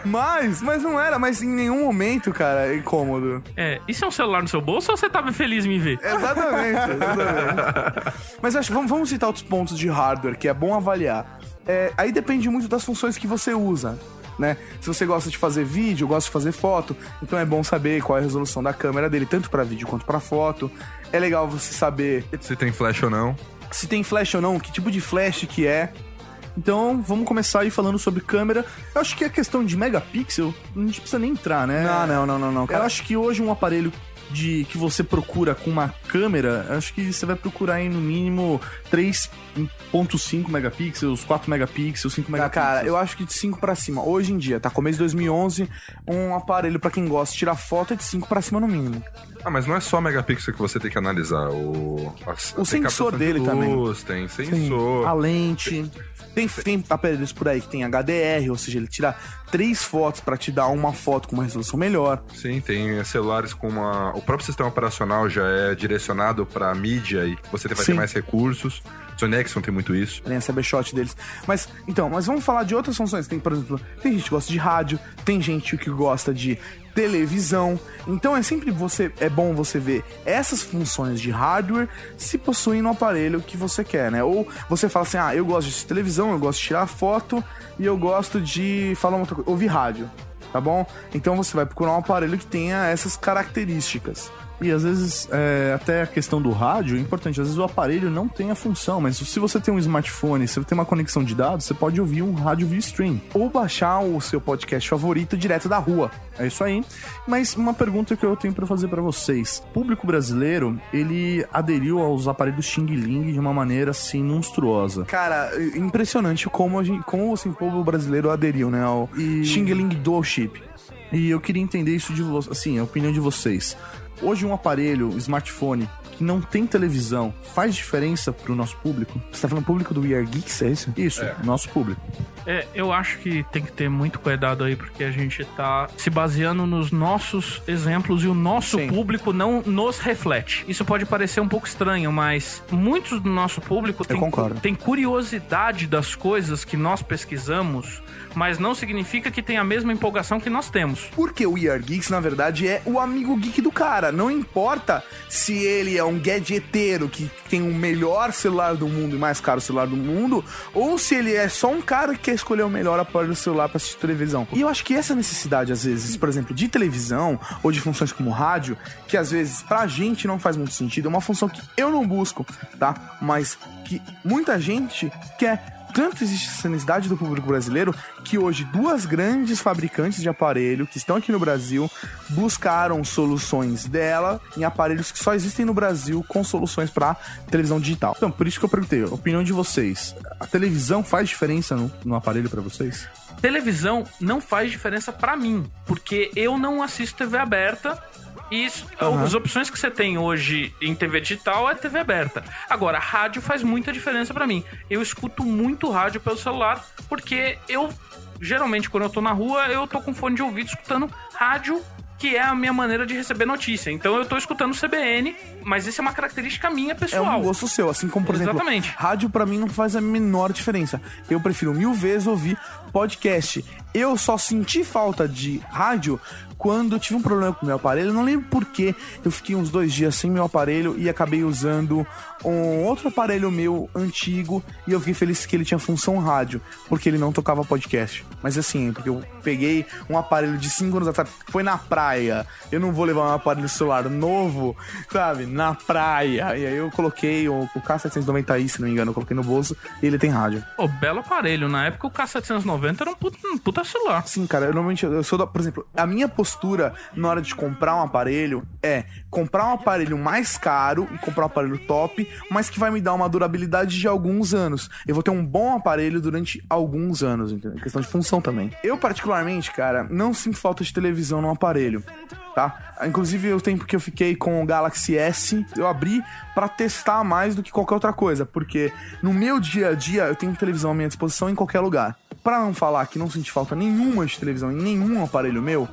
mas, mas não era, mas em nenhum momento, cara, é incômodo. É, isso é um celular no seu bolso ou você tava feliz em me ver? Exatamente, exatamente. Mas acho, vamos, vamos citar outros pontos de hardware que é bom avaliar. É, aí depende muito das funções que você usa. Né? Se você gosta de fazer vídeo, gosta de fazer foto, então é bom saber qual é a resolução da câmera dele, tanto para vídeo quanto para foto. É legal você saber Se tem flash ou não. se tem flash ou não, que tipo de flash que é. Então, vamos começar aí falando sobre câmera. Eu acho que a questão de megapixel, a gente precisa nem entrar, né? Não, não, não, não, não. Eu Cara, acho que hoje um aparelho de que você procura com uma câmera, acho que você vai procurar em no mínimo 3.5 megapixels, 4 megapixels, 5 Cara, megapixels. cara, eu acho que de 5 pra cima. Hoje em dia, tá? Começo de 2011, um aparelho pra quem gosta de tirar foto é de 5 pra cima no mínimo. Ah, mas não é só megapixel que você tem que analisar. O, as- O tem sensor captação de dele também. luz, Tem sensor. a lente. Tem, tem aparelhos por aí que tem HDR, ou seja, ele tira três fotos pra te dar uma foto com uma resolução melhor. Sim, tem celulares com uma. O próprio sistema operacional já é direcionado pra mídia e você vai Sim. ter mais recursos. Sony Ericsson tem muito isso. Tem a CB-Shot deles. Mas, então, mas vamos falar de outras funções. Tem, por exemplo, tem gente que gosta de rádio, tem gente que gosta de televisão. Então é sempre você é bom você ver essas funções de hardware se possuem no aparelho que você quer, né? Ou você fala assim: "Ah, eu gosto de televisão, eu gosto de tirar foto e eu gosto de falar outra coisa, ouvir rádio". Tá bom? Então você vai procurar um aparelho que tenha essas características. E às vezes, é, até a questão do rádio é importante. Às vezes o aparelho não tem a função, mas se você tem um smartphone, se você tem uma conexão de dados, você pode ouvir um rádio via stream. Ou baixar o seu podcast favorito direto da rua. É isso aí. Mas uma pergunta que eu tenho pra fazer pra vocês. O público brasileiro, ele aderiu aos aparelhos Xing Ling de uma maneira assim monstruosa. Cara, impressionante como, a gente, como assim, o povo brasileiro aderiu, né? Ao E- Xing Ling Dual Chip. E eu queria entender isso de vocês, assim, a opinião de vocês. Hoje um aparelho, um smartphone que não tem televisão, faz diferença pro nosso público? Você tá falando público do We Are Geeks, é isso? Isso, nosso público. É, eu acho que tem que ter muito cuidado aí, porque a gente tá se baseando nos nossos exemplos e o nosso Sim. público não nos reflete. Isso pode parecer um pouco estranho, mas muitos do nosso público tem, tem curiosidade das coisas que nós pesquisamos, mas não significa que tem a mesma empolgação que nós temos. Porque o We Are Geeks, na verdade, é o amigo geek do cara. Não importa se ele é um gadgeteiro que tem o melhor celular do mundo e mais caro celular do mundo, ou se ele é só um cara que quer escolher o melhor aparelho celular pra assistir televisão. E eu acho que essa necessidade, às vezes, por exemplo, de televisão ou de funções como rádio, que às vezes pra gente não faz muito sentido, é uma função que eu não busco, tá? Mas que muita gente quer. Tanto existe essa necessidade do público brasileiro que hoje duas grandes fabricantes de aparelho que estão aqui no Brasil buscaram soluções dela em aparelhos que só existem no Brasil com soluções para televisão digital. Então, por isso que eu perguntei, a opinião de vocês. A televisão faz diferença no, no aparelho pra vocês? Televisão não faz diferença pra mim, porque eu não assisto TV aberta. E isso, as opções que você tem hoje em TV digital é TV aberta. Agora, rádio faz muita diferença pra mim. Eu escuto muito rádio pelo celular porque eu geralmente quando eu tô na rua, eu tô com fone de ouvido escutando rádio, que é a minha maneira de receber notícia. Então eu tô escutando CBN, mas isso é uma característica minha É pessoal. um gosto seu, assim como, por Exatamente. exemplo, rádio pra mim não faz a menor diferença. Eu prefiro mil vezes ouvir podcast. Eu só senti falta de rádio quando eu tive um problema com o meu aparelho. Não lembro por que eu fiquei uns dois dias sem meu aparelho e acabei usando um outro aparelho meu antigo e eu fiquei feliz que ele tinha função rádio, porque ele não tocava podcast. Mas assim, porque eu peguei um aparelho de 5 anos atrás, foi na praia. Eu não vou levar um aparelho celular novo, sabe? Na praia. E aí eu coloquei o, o K790i, se não me engano, eu coloquei no bolso e ele tem rádio. Pô, belo aparelho. Na época o K790 era um puta, um puta celular. Sim, cara, eu normalmente eu sou da, por exemplo, a minha postura na hora de comprar um aparelho é comprar um aparelho mais caro e comprar um aparelho top, mas que vai me dar uma durabilidade de alguns anos. Eu vou ter um bom aparelho durante alguns anos, entendeu? Questão de função também. Eu particularmente, cara, não sinto falta de televisão no aparelho. Tá? Inclusive, o tempo que eu fiquei com o Galaxy S, eu abri pra testar mais do que qualquer outra coisa, porque no meu dia a dia eu tenho televisão à minha disposição em qualquer lugar. Pra não falar que não senti falta nenhuma de televisão em nenhum aparelho meu,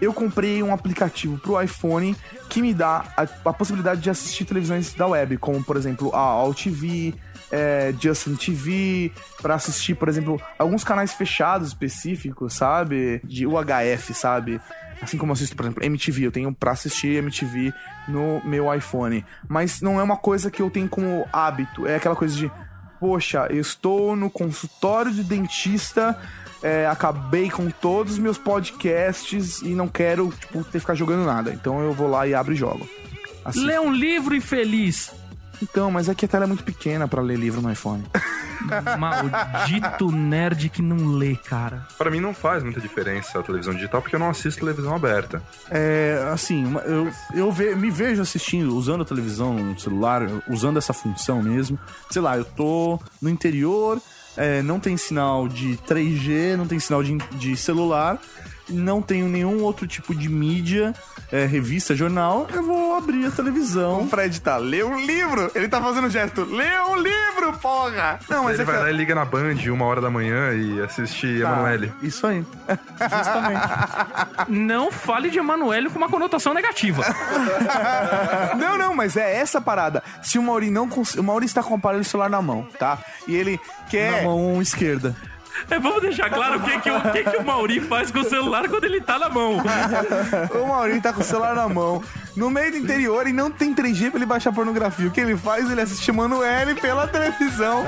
eu comprei um aplicativo pro iPhone que me dá a, a possibilidade de assistir televisões da web, como por exemplo a All TV, é, Justin TV, pra assistir, por exemplo, alguns canais fechados específicos, sabe? De UHF, sabe? Assim como assisto, por exemplo, MTV, eu tenho pra assistir MTV no meu iPhone. Mas não é uma coisa que eu tenho como hábito, é aquela coisa de, poxa, eu estou no consultório de dentista é, acabei com todos os meus podcasts e não quero, tipo, ter que ficar jogando nada. Então eu vou lá e abro e jogo. Assim. Lê um livro infeliz. Então, mas é que a tela é muito pequena pra ler livro no iPhone. Maldito nerd que não lê, cara. Pra mim não faz muita diferença a televisão digital, porque eu não assisto televisão aberta. É, assim, eu, eu ve- me vejo assistindo, usando a televisão no celular, usando essa função mesmo. Sei lá, eu tô no interior, é, não tem sinal de 3G, não tem sinal de, de celular, não tenho nenhum outro tipo de mídia, é, revista, jornal, eu vou abrir a O televisão. Fred tá, lê um livro! Ele tá fazendo gesto, lê um livro, porra! Não, mas Ele é vai que... lá e liga na Band uma hora da manhã e assiste Tá. Emanuele. Isso aí. Justamente. Não fale de Emanuele com uma conotação negativa. Não, não, mas é essa parada. Se o Mauri não cons... O Mauri está com o aparelho celular na mão, tá? E ele Na quer... mão esquerda. É, vamos deixar claro o que, que, o que, que o Mauri faz com o celular quando ele tá na mão. O Mauri tá com o celular na mão, no meio do interior e não tem 3G pra ele baixar pornografia. O que ele faz? Ele assiste Manuele pela televisão,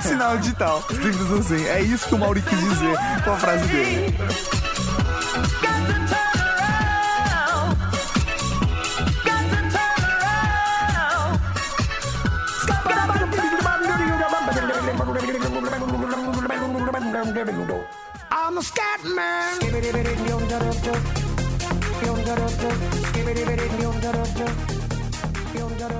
sinal digital. Simples assim. É isso que o Mauri quis dizer com a frase dele. I'm a scat man.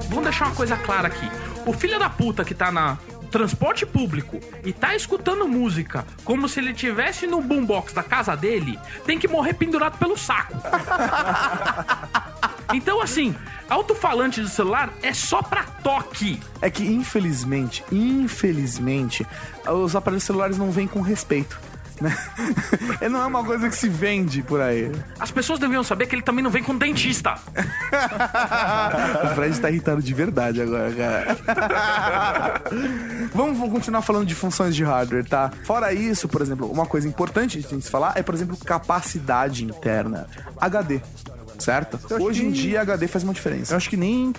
Vamos deixar uma coisa clara aqui. O filho da puta que tá na transporte público e tá escutando música como se ele tivesse no boombox da casa dele, tem que morrer pendurado pelo saco. Então, assim, alto-falante do celular é só pra toque. É que, infelizmente, infelizmente, os aparelhos celulares não vêm com respeito. Né? não é uma coisa que se vende por aí. As pessoas deviam saber que ele também não vem com dentista. O Fred tá irritado de verdade agora, cara. Vamos continuar falando de funções de hardware, tá? Fora isso, por exemplo, uma coisa importante de a gente falar é, por exemplo, capacidade interna. HD, certo? Hoje em dia, HD faz uma diferença. Eu acho que nem.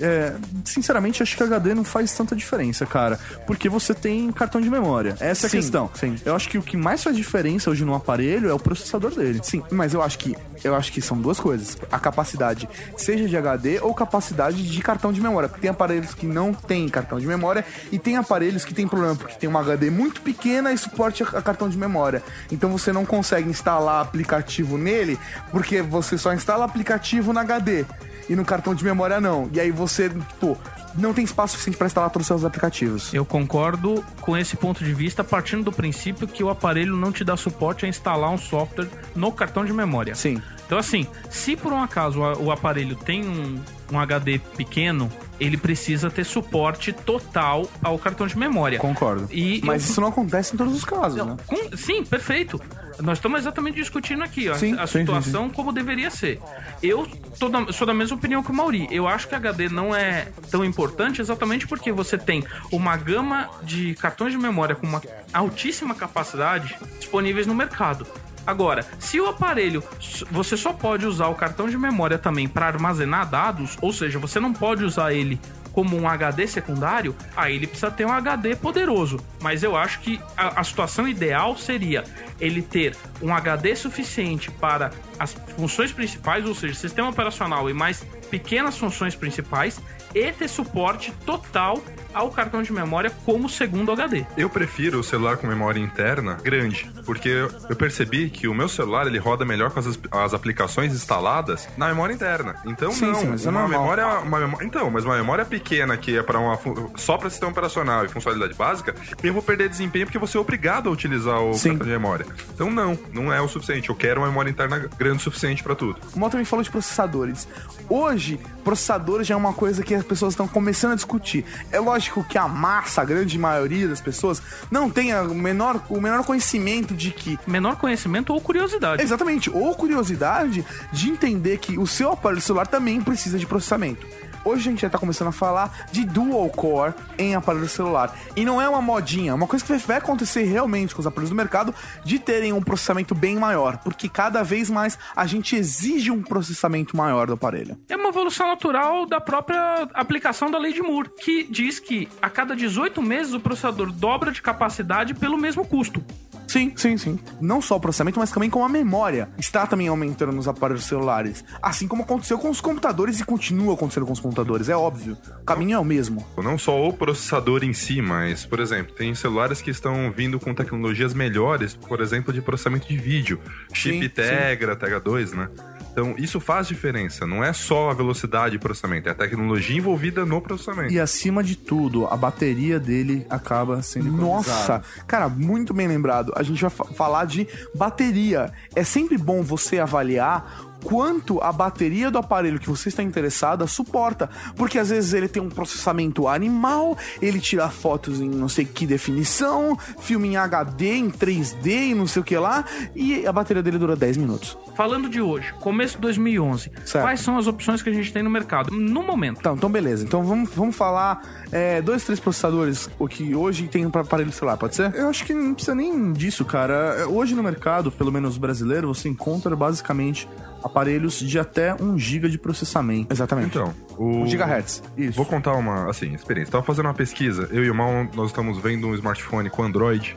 É, sinceramente, acho que HD não faz tanta diferença, cara. Porque você tem cartão de memória. Essa é a Sim, questão. sim. Eu acho que o que mais faz diferença hoje no aparelho é o processador dele. Sim, mas eu acho que eu acho que são duas coisas. A capacidade, seja de HD ou capacidade de cartão de memória. Porque tem aparelhos que não têm cartão de memória e tem aparelhos que tem problema porque tem uma HD muito pequena e suporte a cartão de memória. Então você não consegue instalar aplicativo nele porque você só instala aplicativo na HD e no cartão de memória não. E aí você, tipo, não tem espaço suficiente para instalar todos os seus aplicativos. Eu concordo com esse ponto de vista, partindo do princípio que o aparelho não te dá suporte a instalar um software no cartão de memória. Sim. Então, assim, se por um acaso o aparelho tem um, um HD pequeno, ele precisa ter suporte total ao cartão de memória. Concordo. E Mas eu- isso não acontece em todos os casos, né? sim, perfeito. Nós estamos exatamente discutindo aqui ó, Sim, a sim, situação como deveria ser. Eu da- sou da mesma opinião que o Mauri. Eu acho que HD não é tão importante exatamente porque você tem uma gama de cartões de memória com uma altíssima capacidade disponíveis no mercado. Agora, se o aparelho você só pode usar o cartão de memória também para armazenar dados, ou seja, você não pode usar ele como um HD secundário, aí ele precisa ter um HD poderoso. Mas eu acho que a, a situação ideal seria ele ter um HD suficiente para as funções principais, ou seja, sistema operacional e mais pequenas funções principais, e ter suporte total ao cartão de memória como segundo HD. Eu prefiro o celular com memória interna grande, porque eu percebi que o meu celular ele roda melhor com as, as aplicações instaladas na memória interna. Então Sim, não, sim, mas é uma normal. memória, uma memória, então, mas uma memória pequena que é para uma fu- só para sistema operacional e funcionalidade básica, eu vou perder desempenho porque você é obrigado a utilizar o Sim. cartão de memória. Então não, não é o suficiente. Eu quero uma memória interna grande o suficiente para tudo. O Mal também falou de processadores. Hoje, processadores já é uma coisa que as pessoas estão começando a discutir. É lógico que a massa, a grande maioria das pessoas, não tem o menor, o menor conhecimento de que Menor conhecimento ou curiosidade. Exatamente, ou curiosidade de entender que o seu aparelho celular também precisa de processamento. Hoje a gente já tá começando a falar de dual core em aparelho celular. E não é uma modinha, é uma coisa que vai acontecer realmente com os aparelhos do mercado de terem um processamento bem maior, porque cada vez mais a gente exige um processamento maior do aparelho. É uma evolução natural da própria aplicação da lei de Moore, que diz que a cada 18 meses o processador dobra de capacidade pelo mesmo custo. Sim, sim, sim. Não só o processamento, mas também como a memória está também aumentando nos aparelhos celulares. Assim como aconteceu com os computadores e continua acontecendo com os computadores, é óbvio. O caminho é o mesmo. Não só o processador em si, mas, por exemplo, tem celulares que estão vindo com tecnologias melhores, por exemplo, de processamento de vídeo. Chip Sim, Tegra, Tegra 2, né? Então, isso faz diferença. Não é só a velocidade de processamento, é a tecnologia envolvida no processamento. E acima de tudo, a bateria dele acaba sendo Nossa, economizada. cara, muito bem lembrado. A gente vai fa- falar de bateria. É sempre bom você avaliar quanto a bateria do aparelho que você está interessada suporta, porque às vezes ele tem um processamento animal, ele tira fotos em não sei que definição, filme em HD, em 3D e não sei o que lá, e a bateria dele dura 10 minutos. Falando de hoje, começo de 2011, Certo. quais são as opções que a gente tem no mercado? No momento. Então, então beleza. Então vamos, vamos falar é, dois, três processadores o que hoje tem para aparelho celular, pode ser? Eu acho que não precisa nem disso, cara. Hoje no mercado, pelo menos brasileiro, você encontra basicamente aparelhos de até 1 GB de processamento. Exatamente. Então, o... Um gigahertz. Isso. Vou contar uma, assim, experiência. Tava fazendo uma pesquisa, eu e o Mal, nós estamos vendo um smartphone com Android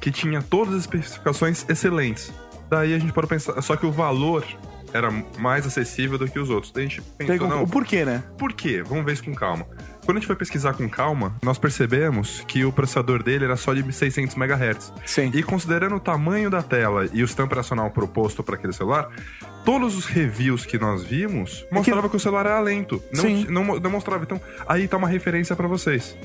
que tinha todas as especificações excelentes. Daí a gente pode pensar, só que o valor era mais acessível do que os outros. Daí a gente pensou, Tem- não, o porquê, né? por quê? Vamos ver isso com calma. Quando a gente foi pesquisar com calma, nós percebemos que o processador dele era só de 600 MHz. Sim. E considerando o tamanho da tela e o sistema operacional proposto para aquele celular, todos os reviews que nós vimos mostravam que... o celular era lento. Não, não, não mostrava. Então, aí tá uma referência para vocês.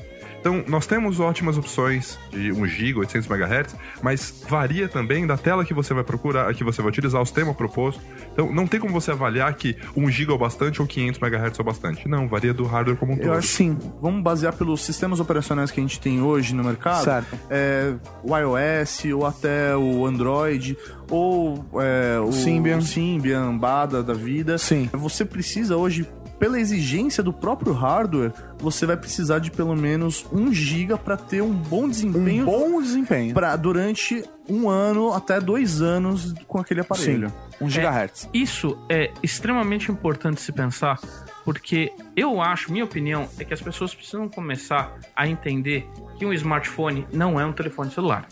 Então, nós temos ótimas opções de 1 GB, 800 MHz, mas varia também da tela que você vai procurar, que você vai utilizar, o sistema proposto. Então, não tem como você avaliar que 1 GB é o bastante ou 500 MHz é o bastante. Não, varia do hardware como um todo. Eu acho sim. Vamos basear pelos sistemas operacionais que a gente tem hoje no mercado. Certo. É, o iOS, ou até o Android, ou é, o Symbian. o Symbian, Bada da vida. Sim. Você precisa hoje, pela exigência do próprio hardware, você vai precisar de pelo menos 1 GB para ter um bom Um desempenho bom desempenho. pra, durante um ano até dois anos com aquele aparelho. Um gigahertz. Isso é extremamente importante se pensar, porque eu acho, minha opinião, é que as pessoas precisam começar a entender que um smartphone não é um telefone celular.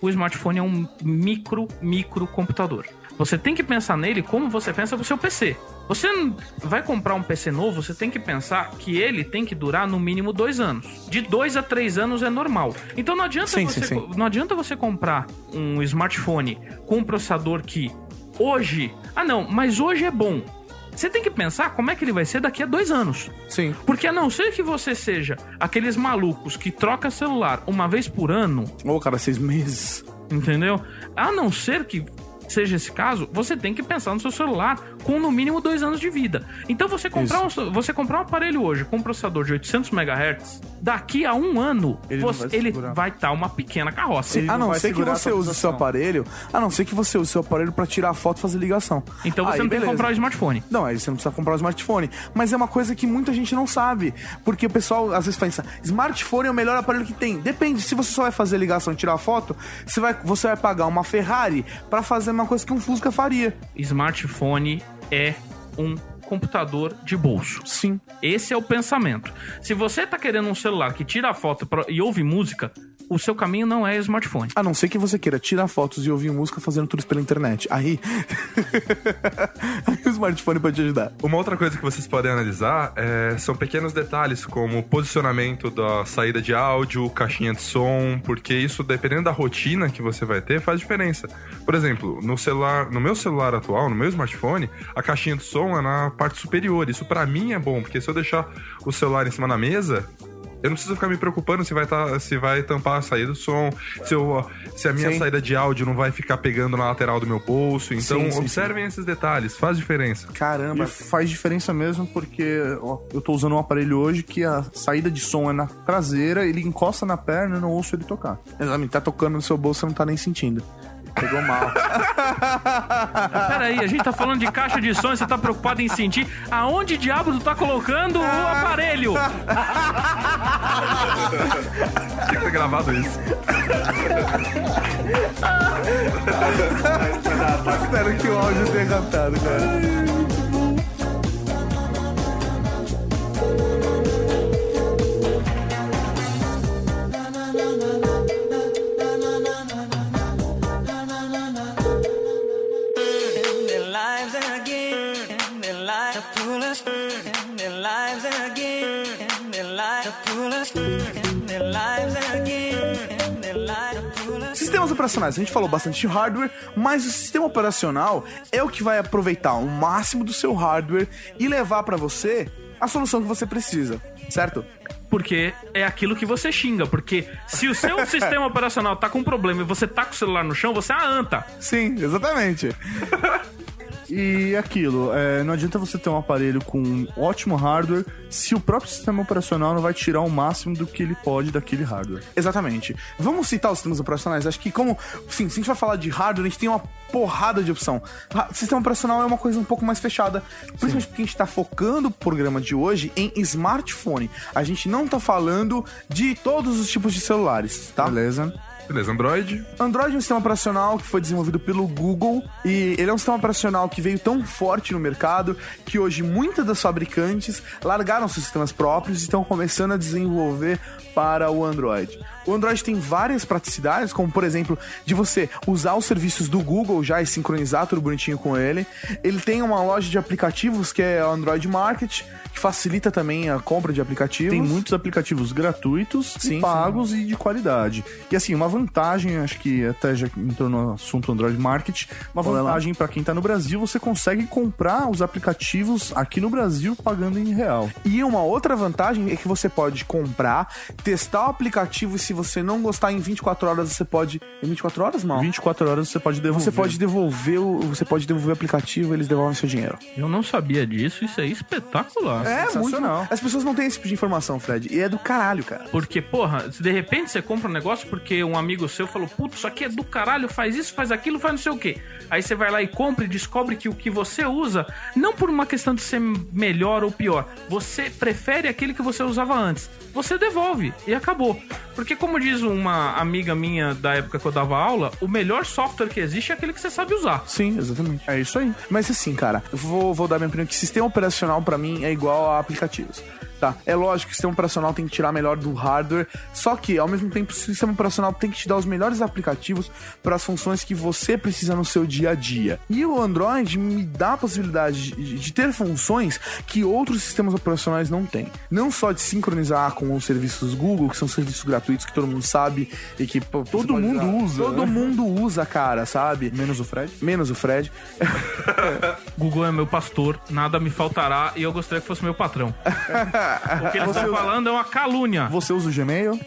O smartphone é um micro, micro computador. Você tem que pensar nele como você pensa no seu PC. Você vai comprar um PC novo, você tem que pensar que ele tem que durar no mínimo dois anos. De dois a três anos é normal. Então não adianta, Sim, você, sim, sim. não adianta você comprar um smartphone com um processador que hoje. Ah, não, mas hoje é bom. Você tem que pensar como é que ele vai ser daqui a dois anos. Sim. Porque a não ser que você seja aqueles malucos que troca celular uma vez por ano, Ou cada seis meses. entendeu? A não ser que seja esse caso, você tem que pensar no seu celular com no mínimo dois anos de vida. Então você comprar, um, você comprar um aparelho hoje com um processador de 800 MHz, daqui a um ano Ele você- vai estar uma pequena carroça. Ele A não não ser que você use o seu aparelho. A não ser que você use o seu aparelho pra tirar foto e fazer ligação. Então você Aí, não tem que beleza. comprar o smartphone. Não, aí você não precisa comprar o smartphone. Mas é uma coisa que muita gente não sabe. Porque o pessoal às vezes pensa, smartphone é o melhor aparelho que tem. Depende, se você só vai fazer ligação e tirar foto, você vai, você vai pagar uma Ferrari pra fazer uma coisa que um Fusca faria. Smartphone é um computador de bolso. Sim. Esse é o pensamento. Se você tá querendo um celular que tira foto pra- e ouve música, o seu caminho não é smartphone. A não ser que você queira tirar fotos e ouvir música fazendo tudo isso pela internet. Aí. aí o smartphone pode te ajudar. Uma outra coisa que vocês podem analisar é, são pequenos detalhes, como o posicionamento da saída de áudio, caixinha de som, porque isso, dependendo da rotina que você vai ter, faz diferença. Por exemplo, no celular, no meu celular atual, no meu smartphone, a caixinha de som é na parte superior. Isso pra mim é bom, porque se eu deixar o celular em cima da mesa, eu não preciso ficar me preocupando se vai, tá, se vai tampar a saída do som, se, eu, se a minha Sim. saída de áudio não vai ficar pegando na lateral do meu bolso. Então, Sim, sim, observem esses detalhes, faz diferença. Caramba. E faz diferença mesmo porque ó, eu tô usando um aparelho hoje que a saída de som é na traseira, ele encosta na perna e eu não ouço ele tocar. Exatamente, tá tocando no seu bolso, você não tá nem sentindo. Pegou mal. Peraí, a gente tá falando de caixa de som você tá preocupado em sentir aonde diabo tu tá colocando o aparelho? Tinha que ter gravado isso. Espero que o áudio tenha captado, cara. Operacionais, a gente falou bastante de hardware, mas o sistema operacional é o que vai aproveitar o máximo do seu hardware e levar pra você a solução que você precisa, certo? Porque é aquilo que você xinga. Porque se o seu sistema operacional tá com problema e você tá com o celular no chão, você é a anta. Sim, exatamente. E aquilo, é, não adianta você ter um aparelho com um ótimo hardware se o próprio sistema operacional não vai tirar o máximo do que ele pode daquele hardware. Exatamente. Vamos citar os sistemas operacionais. Acho que como, sim, se a gente vai falar de hardware, a gente tem uma porrada de opção. Sistema operacional é uma coisa um pouco mais fechada, principalmente porque a gente tá focando o programa de hoje em smartphone. A gente não tá falando de todos os tipos de celulares, tá? Beleza? Beleza, Android. Android é um sistema operacional que foi desenvolvido pelo Google e ele é um sistema operacional que veio tão forte no mercado que hoje muitas das fabricantes largaram seus sistemas próprios e estão começando a desenvolver para o Android. O Android tem várias praticidades, como por exemplo, de você usar os serviços do Google já e sincronizar tudo bonitinho com ele. Ele tem uma loja de aplicativos que é o Android Market, que facilita também a compra de aplicativos. Tem muitos aplicativos gratuitos Sim, e pagos e de qualidade. E assim, uma vantagem, acho que até já entrou no assunto Android Market, uma Olha vantagem para quem tá no Brasil, você consegue comprar os aplicativos aqui no Brasil pagando em real. E uma outra vantagem é que você pode comprar, testar o aplicativo e se você não gostar em 24 horas, você pode. Em 24 horas, mal? 24 horas você pode devolver. Você pode devolver o. Você pode devolver o aplicativo e eles devolvem seu dinheiro. Eu não sabia disso, isso é espetacular. É, muito. sensacional. As pessoas não têm esse tipo de informação, Fred. E é do caralho, cara. Porque, porra, se de repente você compra um negócio porque um amigo seu falou, putz, isso aqui é do caralho, faz isso, faz aquilo, faz não sei o quê. Aí você vai lá e compra e descobre que o que você usa, não por uma questão de ser melhor ou pior, você prefere aquele que você usava antes. Você devolve e acabou. Porque, como diz uma amiga minha da época que eu dava aula, o melhor software que existe é aquele que você sabe usar. Sim, exatamente. É isso aí. Mas assim, cara, vou, vou dar minha opinião que sistema operacional pra mim é igual a aplicativos. Tá, é lógico que o sistema operacional tem que tirar melhor do hardware, só que ao mesmo tempo o sistema operacional tem que te dar os melhores aplicativos para as funções que você precisa no seu dia a dia. E o Android me dá a possibilidade de, de ter funções que outros sistemas operacionais não têm. Não só de sincronizar com os serviços Google, que são serviços gratuitos que todo mundo sabe e que pô, Todo mundo usar. usa, Todo né? mundo usa, cara, sabe? Menos o Fred. Menos o Fred. Google é meu pastor, nada me faltará e eu gostaria que fosse meu patrão. O que ele está falando é uma calúnia. Você usa o Gmail?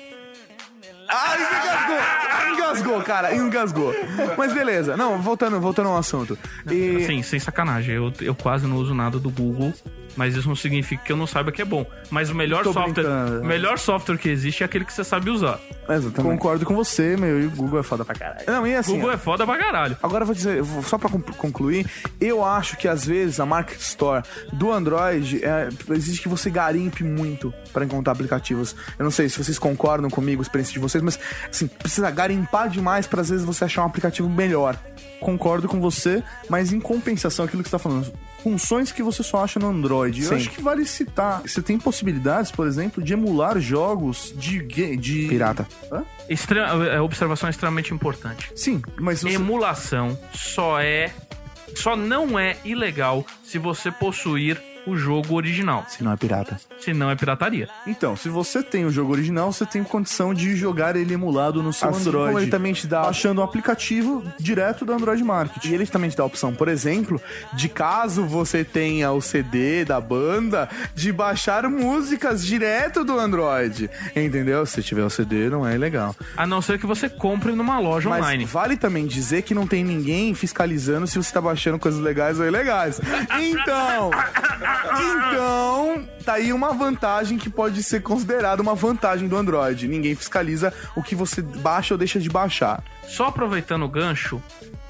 Ai, engasgou! Engasgou, engasgou, cara, engasgou. Mas beleza, não, voltando, voltando ao assunto. E... Sim, sem sacanagem. Eu, eu quase não uso nada do Google, mas isso não significa que eu não saiba que é bom. Mas o melhor Tô software, brincando. o melhor software que existe é aquele que você sabe usar. Exatamente. Concordo com você, meu, e o Google é foda pra caralho. Não, e assim, Google é foda pra caralho. Agora eu vou dizer, só pra con- concluir, eu acho que às vezes a Market Store do Android é, exige que você garimpe muito pra encontrar aplicativos. Eu não sei se vocês concordam comigo, a experiência de vocês, mas assim, precisa garimpar demais pra às vezes você achar um aplicativo melhor. Concordo com você, mas em compensação, aquilo que você tá falando, funções que você só acha no Android. Eu Sim. acho que vale citar. Você tem possibilidades, por exemplo, de emular jogos de. de... Pirata. Hã? Extra, a observação é extremamente importante. Sim, mas você... Emulação só é. Só não é ilegal se você possuir o jogo original. Se não é pirata. Se não é pirataria. Então, se você tem o jogo original, você tem condição de jogar ele emulado no seu Assim Android. como ele também te dá Baixando um aplicativo direto do Android Market. E ele também te dá a opção, por exemplo, de caso você tenha o CD da banda, de baixar músicas direto do Android. Entendeu? Se tiver o CD, não é ilegal. A não ser que você compre numa loja Mas online. vale também dizer que não tem ninguém fiscalizando se você tá baixando coisas legais ou ilegais. Então, então, tá aí uma vantagem que pode ser considerada uma vantagem do Android. Ninguém fiscaliza o que você baixa ou deixa de baixar. Só aproveitando o gancho,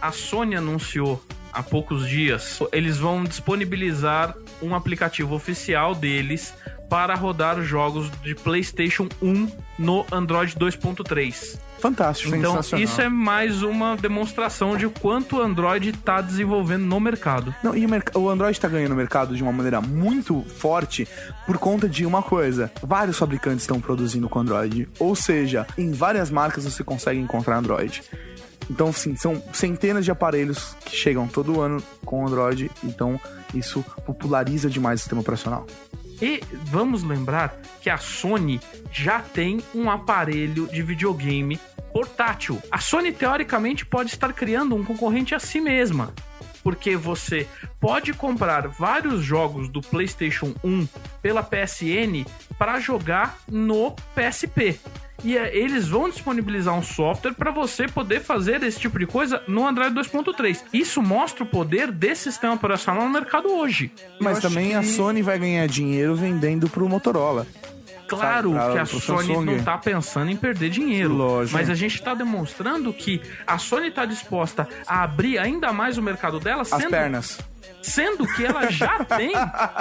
a Sony anunciou há poucos dias, eles vão disponibilizar um aplicativo oficial deles para rodar os jogos de PlayStation 1 no Android 2.3. Fantástico. Então, sensacional. isso é mais uma demonstração de quanto o Android está desenvolvendo no mercado. Não, e o, merc- o Android tá ganhando o mercado de uma maneira muito forte por conta de uma coisa. Vários fabricantes estão produzindo com Android. Ou seja, em várias marcas você consegue encontrar Android. Então, sim, são centenas de aparelhos que chegam todo ano com Android. Então, isso populariza demais o sistema operacional. E vamos lembrar que a Sony já tem um aparelho de videogame portátil. A Sony, teoricamente, pode estar criando um concorrente a si mesma. Porque você pode comprar vários jogos do PlayStation 1 pela PSN para jogar no PSP. E eh, eles vão disponibilizar um software para você poder fazer esse tipo de coisa no Android 2.3. Isso mostra o poder desse sistema operacional no mercado hoje. Mas também a que- Sony vai ganhar dinheiro vendendo pro Motorola. Claro Sabe, pra- que a Sony Samsung. não tá pensando em perder dinheiro. Lógico. Mas a gente tá demonstrando que a Sony tá disposta a abrir ainda mais o mercado dela, As sendo, pernas. sendo que ela já tem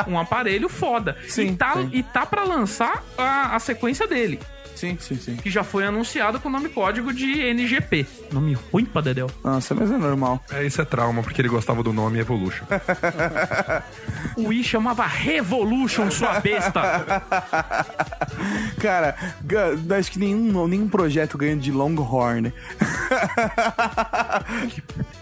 um aparelho foda. Sim, e tá, e tá pra lançar a, a sequência dele, Sim, sim, sim. que já foi anunciado com o nome código de NGP. Nome ruim pra Dedel. Nossa, mas é normal. É, isso é trauma, porque ele gostava do nome Evolution. O Wii chamava Revolution, sua besta. Cara, acho que nenhum, nenhum projeto ganha de Longhorn.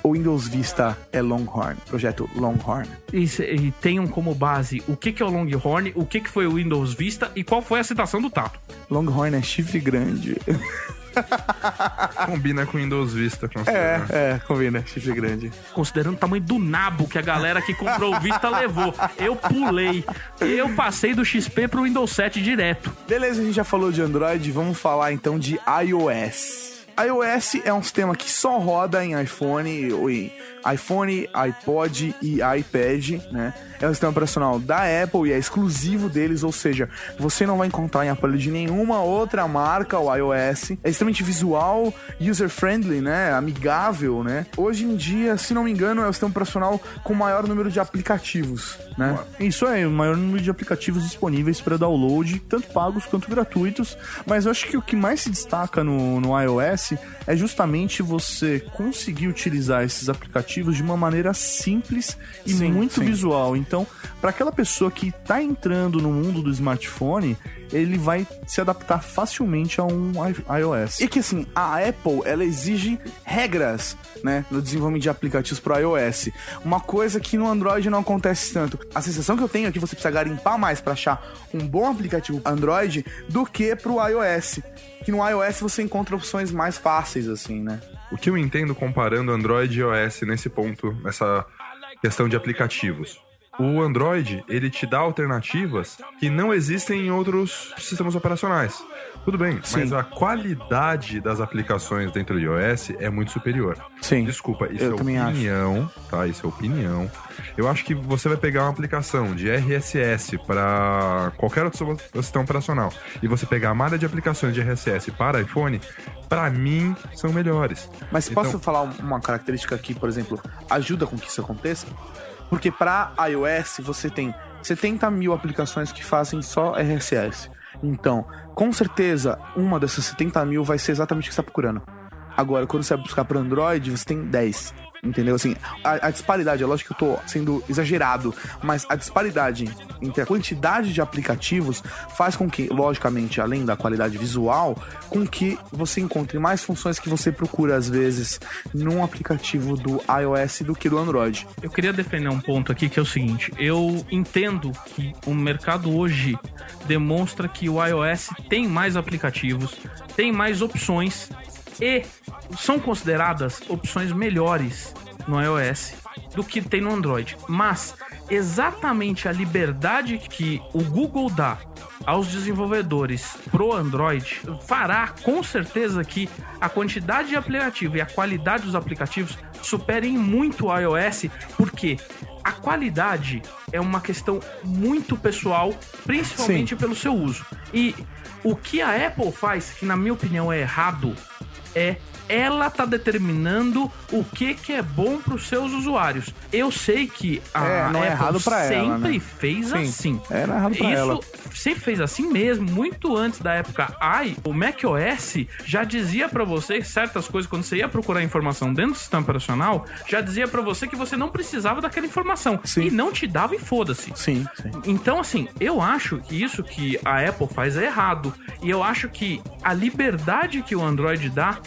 o Windows Vista é Longhorn, projeto Longhorn. E, se- e tenham como base o que, que é o Longhorn, o que, que foi o Windows Vista e qual foi a citação do Tato. Longhorn é chifre grande. Combina com Windows Vista, com É, certeza. é, combina, chifre grande. considerando o tamanho do nabo que a galera que comprou o Vista levou. Eu pulei. Eu passei do XP pro Windows 7 direto. Beleza, a gente já falou de Android, vamos falar então de iOS. iOS é um sistema que só roda em iPhone, ou em iPhone, iPod e iPad, né? É um sistema operacional da Apple e é exclusivo deles, ou seja, você não vai encontrar em aparelho de nenhuma outra marca o iOS. É extremamente visual, user-friendly, né? Amigável, né? Hoje em dia, se não me engano, é o sistema operacional com o maior número de aplicativos, né? Isso é, o maior número de aplicativos disponíveis para download, tanto pagos quanto gratuitos. Mas eu acho que o que mais se destaca no, no iOS é justamente você conseguir utilizar esses aplicativos de uma maneira simples e Sim, muito sim. visual. Então, para aquela pessoa que está entrando no mundo do smartphone, ele vai se adaptar facilmente a um iOS. E que assim, a Apple, ela exige regras, né, no desenvolvimento de aplicativos pro iOS. Uma coisa que no Android não acontece tanto. A sensação que eu tenho é que você precisa garimpar mais pra achar um bom aplicativo Android do que pro iOS. Que no iOS você encontra opções mais fáceis, assim, né? O que eu entendo comparando Android e iOS nesse ponto, nessa questão de aplicativos. O Android, ele te dá alternativas que não existem em outros sistemas operacionais. Tudo bem, mas a qualidade das aplicações dentro do iOS é muito superior. Sim. Desculpa, isso Eu é também acho. opinião, tá? Isso é opinião. Eu acho que você vai pegar uma aplicação de RSS para qualquer outro sistema operacional e você pegar a malha de aplicações de RSS para iPhone, para mim são melhores. Mas Então- posso falar uma característica que, por exemplo, ajuda com que isso aconteça? Porque para iOS você tem 70 mil aplicações que fazem só RSS. Então, com certeza, uma dessas 70 mil vai ser exatamente o que você está procurando. Agora, quando você vai buscar para Android, você tem 10. Entendeu? Assim, a, a disparidade, é lógico que eu tô sendo exagerado, mas a disparidade entre a quantidade de aplicativos faz com que, logicamente, além da qualidade visual, com que você encontre mais funções que você procura, às vezes, num aplicativo do iOS do que do Android. Eu queria defender um ponto aqui que é o seguinte: eu entendo que o mercado hoje demonstra que o iOS tem mais aplicativos, tem mais opções e são consideradas opções melhores no iOS do que tem no Android. Mas exatamente a liberdade que o Google dá aos desenvolvedores pro Android fará com certeza que a quantidade de aplicativo e a qualidade dos aplicativos superem muito o iOS, porque a qualidade é uma questão muito pessoal, principalmente pelo seu uso. E o que a Apple faz, que na minha opinião é errado, é ela tá determinando o que que é bom para os seus usuários. Eu sei que a É, é Apple errado pra sempre ela, né? fez Sim, assim. é, não é errado pra Isso ela. sempre fez assim mesmo, muito antes da época i, o macOS já dizia pra você certas coisas quando você ia procurar informação dentro do sistema operacional, já dizia pra você que você não precisava daquela informação Sim. e não te dava e foda-se. Sim, sim. Então, assim, eu acho que isso que a Apple faz é errado. E eu acho que a liberdade que o Android dá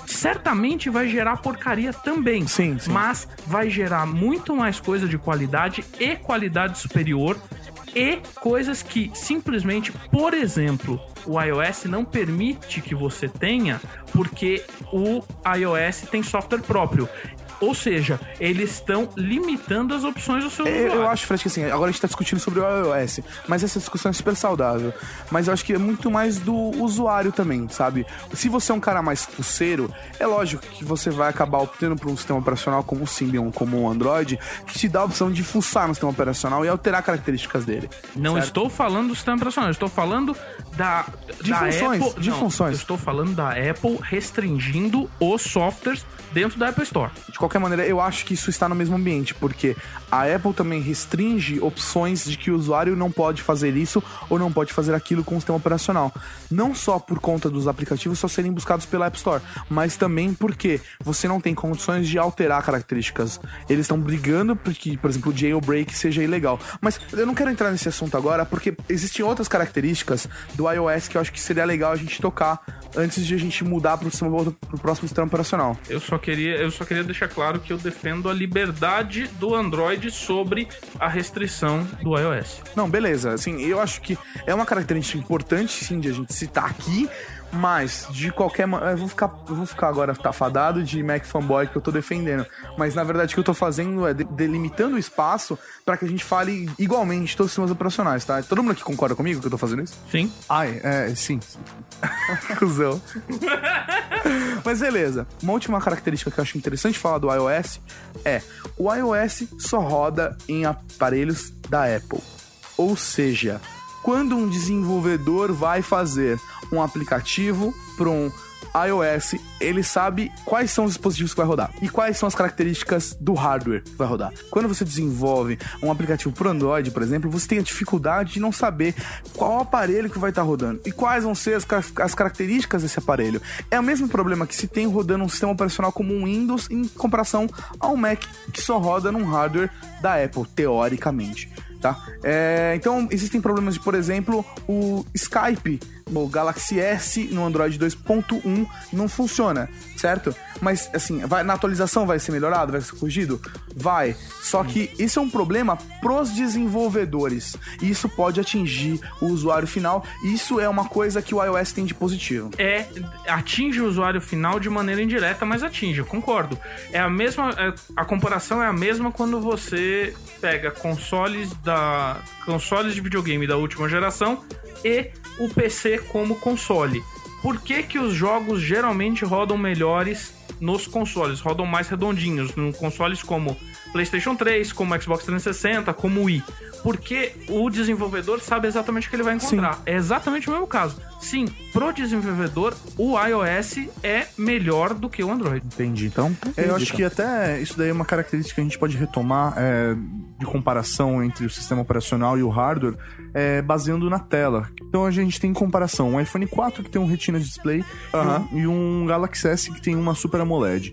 certamente vai gerar porcaria também. Sim, sim. Mas vai gerar muito mais coisa de qualidade e qualidade superior. E coisas que simplesmente, por exemplo, o iOS não permite que você tenha, porque o iOS tem software próprio. Ou seja, eles estão limitando as opções do seu Eu, usuário. eu acho, Fred, que assim, agora a gente tá discutindo sobre o iOS, mas essa discussão é super saudável. Mas eu acho que é muito mais do usuário também, sabe? Se você é um cara mais fuceiro, é lógico que você vai acabar optando por um sistema operacional como o Symbian, como o Android, que te dá a opção de fuçar no sistema operacional e alterar características dele. Não certo? estou falando do sistema operacional, estou falando da, De da funções, Apple. de não, funções. Eu estou falando da Apple restringindo os softwares dentro da Apple Store. De qualquer maneira, eu acho que isso está no mesmo ambiente, porque a Apple também restringe opções de que o usuário não pode fazer isso ou não pode fazer aquilo com o sistema operacional. Não só por conta dos aplicativos só serem buscados pela App Store, mas também porque você não tem condições de alterar características. Eles estão brigando porque, por exemplo, o jailbreak seja ilegal. Mas eu não quero entrar nesse assunto agora, porque existem outras características do iOS que eu acho que seria legal a gente tocar antes de a gente mudar para o próximo sistema operacional. Eu só queria, eu só queria deixar claro que eu defendo a liberdade do Android sobre a restrição do iOS. Não, beleza. Assim, eu acho que é uma característica importante, sim, de a gente citar aqui. Mas, de qualquer maneira. Eu vou ficar, eu vou ficar agora tafadado de Mac fanboy que eu tô defendendo. Mas, na verdade, o que eu tô fazendo é de- delimitando o espaço pra que a gente fale igualmente todos os sistemas operacionais, tá? Todo mundo aqui concorda comigo que eu tô fazendo isso? Sim. Ai, é, sim. Cusão. Mas beleza. Uma última característica que eu acho interessante falar do iOS é o iOS só roda em aparelhos da Apple. Ou seja, quando um desenvolvedor vai fazer um aplicativo para um iOS, ele sabe quais são os dispositivos que vai rodar e quais são as características do hardware que vai rodar. Quando você desenvolve um aplicativo para Android, por exemplo, você tem a dificuldade de não saber qual aparelho que vai estar rodando e quais vão ser as, as características desse aparelho. É o mesmo problema que se tem rodando um sistema operacional como um Windows em comparação ao Mac que só roda num hardware da Apple, teoricamente. Tá? É, então existem problemas de, por exemplo, o Skype o Galaxy S no Android 2.1 não funciona, certo? Mas, assim, vai, na atualização vai ser melhorado, vai ser corrigido? Vai. Só que isso é um problema pros desenvolvedores. E isso pode atingir o usuário final. Isso é uma coisa que o iOS tem de positivo. é atinge o usuário final de maneira indireta, mas atinge, eu concordo. É a mesma é- a comparação é a mesma quando você pega consoles da consoles de videogame da última geração e o PC como console. Por que que os jogos geralmente rodam melhores nos consoles, rodam mais redondinhos, em consoles como PlayStation 3, como Xbox 360, como Wii? Porque o desenvolvedor sabe exatamente o que ele vai encontrar. É exatamente o mesmo caso. Sim, pro desenvolvedor, o iOS é melhor do que o Android. Entendi. Então, eu acho que até isso daí é uma característica que a gente pode retomar é, de comparação entre o sistema operacional e o hardware, é, baseando na tela. Então a gente tem comparação: um iPhone 4 que tem um Retina Display e um- e um Galaxy S que tem uma Super AMOLED.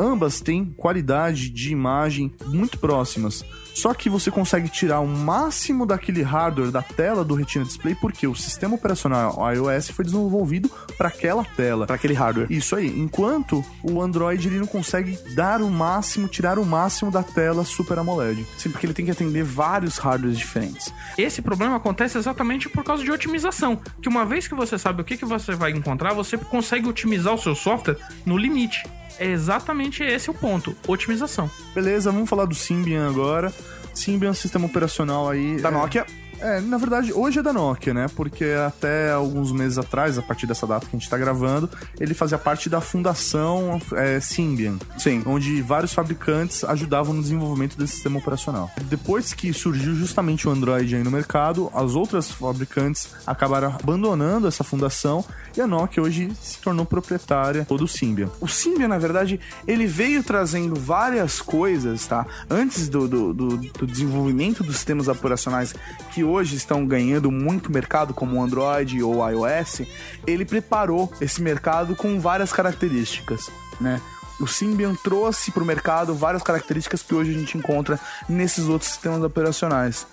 Ambas têm qualidade de imagem muito próximas. Só que você consegue tirar o máximo daquele hardware da tela do Retina Display porque o sistema operacional iOS foi desenvolvido para aquela tela. Para aquele hardware. Isso aí. Enquanto o Android ele não consegue dar o máximo, tirar o máximo da tela Super AMOLED. Sim, porque ele tem que atender vários hardwares diferentes. Esse problema acontece exatamente por causa de otimização. Que uma vez que você sabe o que, que você vai encontrar, você consegue otimizar o seu software no limite. É exatamente esse o ponto, otimização. Beleza, vamos falar do Symbian agora. Symbian é um sistema operacional aí Da é, Nokia. É, na verdade, hoje é da Nokia, né? Porque até alguns meses atrás, a partir dessa data que a gente tá gravando, ele fazia parte da fundação é, Symbian. Sim. Onde vários fabricantes ajudavam no desenvolvimento desse sistema operacional. Depois que surgiu justamente o Android aí no mercado, as outras fabricantes acabaram abandonando essa fundação e a Nokia hoje se tornou proprietária do Symbian. O Symbian, na verdade, ele veio trazendo várias coisas, tá? Antes do, do, do- do desenvolvimento dos sistemas operacionais que hoje estão ganhando muito mercado, como o Android ou o iOS, ele preparou esse mercado com várias características, né? O Symbian trouxe para o mercado várias características que hoje a gente encontra nesses outros sistemas operacionais.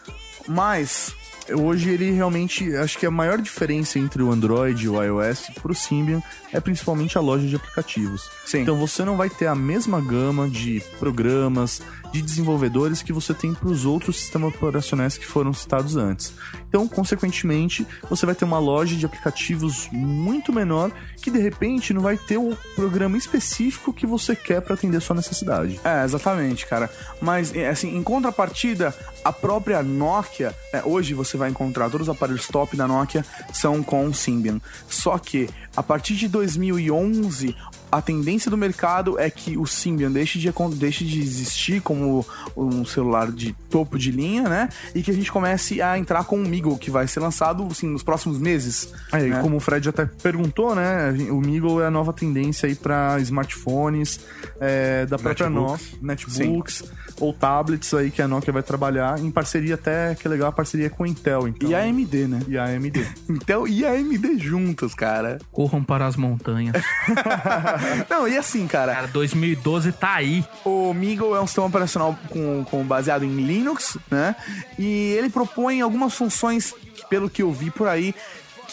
Mas Hoje ele realmente, acho que a maior diferença entre o Android e o iOS pro Symbian é principalmente a loja de aplicativos. Sim. Então você não vai ter a mesma gama de programas, de desenvolvedores que você tem para os outros sistemas operacionais que foram citados antes. Então, consequentemente, você vai ter uma loja de aplicativos muito menor que de repente não vai ter o programa específico que você quer para atender a sua necessidade. É, exatamente, cara. Mas, é, assim, em contrapartida, a própria Nokia, é, hoje você vai encontrar todos os aparelhos top da Nokia são com Symbian. Só que, a partir de 2011, a tendência do mercado é que o Symbian deixe de, deixe de existir como um celular de topo de linha, né? E que a gente comece a entrar com o Migo, que vai ser lançado, assim, nos próximos meses. Aí, né? como o Fred até perguntou, né? O Migo é a nova tendência aí para smartphones é, da própria Netbooks. Nokia, netbooks ou tablets aí que a Nokia vai trabalhar em parceria até que é legal a parceria com a Intel, então. E a AMD, né? e a AMD. Intel e a AMD juntos, cara. Corram para as montanhas. Não, e assim, cara, Cara, 2012 tá aí. O Migo é um sistema operacional com, com- baseado em Linux, né? E ele propõe algumas funções, que, pelo que eu vi por aí,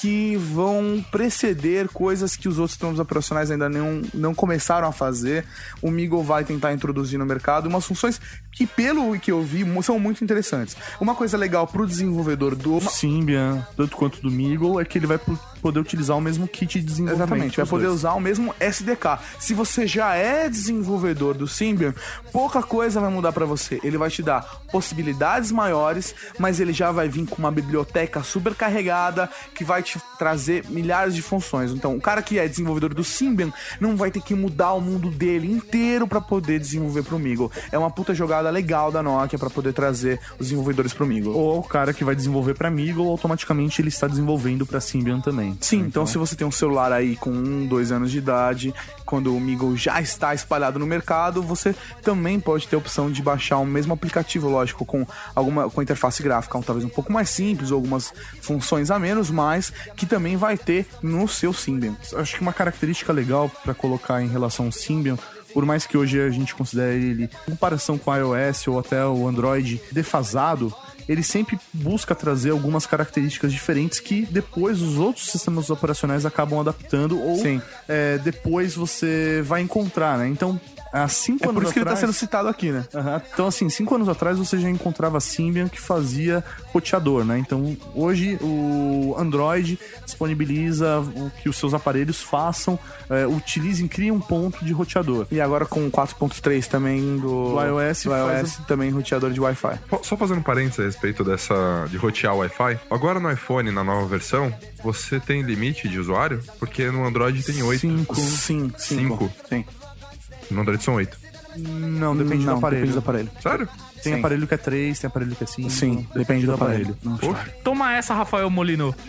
que vão preceder coisas que os outros sistemas operacionais ainda não, não começaram a fazer. O Migo vai tentar introduzir no mercado umas funções que, pelo que eu vi, são muito interessantes. Uma coisa legal pro desenvolvedor do. Symbian, tanto quanto do Migo, é que ele vai po- poder utilizar o mesmo kit de desenvolvimento. Exatamente, vai poder dois. usar o mesmo SDK. Se você já é desenvolvedor do Symbian, pouca coisa vai mudar para você. Ele vai te dar possibilidades maiores, mas ele já vai vir com uma biblioteca super carregada que vai te trazer milhares de funções. Então, o cara que é desenvolvedor do Symbian não vai ter que mudar o mundo dele inteiro para poder desenvolver pro Migo. É uma puta jogada legal da Nokia para poder trazer os desenvolvedores pro Migo. Ou o cara que vai desenvolver para Migo, automaticamente ele está desenvolvendo para Symbian também. Sim, então se você tem um celular aí com um, dois anos de idade, quando o Migo já está espalhado no mercado, você também pode ter a opção de baixar o mesmo aplicativo, lógico, com alguma com interface gráfica, talvez um pouco mais simples, ou algumas funções a menos, mas que também vai ter no seu Symbian. acho que uma característica legal para colocar em relação ao Symbian, por mais que hoje a gente considere ele, em comparação com o iOS ou até o Android defasado, ele sempre busca trazer algumas características diferentes que depois os outros sistemas operacionais acabam adaptando ou é, depois você vai encontrar, né? Então, há cinco É anos por isso que ele tá atrás... sendo citado aqui, né? Aham. Então, assim, cinco anos atrás você já encontrava Symbian que fazia roteador, né? Então, hoje o Android disponibiliza o que os seus aparelhos façam, é, utilizem, criem um ponto de roteador. E agora com 4.3 também do, Do iOS do faz iOS também roteador de Wi-Fi. Só fazendo um parênteses a respeito dessa de rotear o Wi-Fi. Agora no iPhone, na nova versão, você tem limite de usuário? Porque no Android tem 8. Cinco. Sim, Cinco? Sim. No Android são 8. Não, depende Não, do aparelho. Depende do aparelho. Sério? Tem Sim. aparelho que é 3, tem aparelho que é 5. Sim, depende do aparelho. Poxa. Toma essa, Rafael Molino.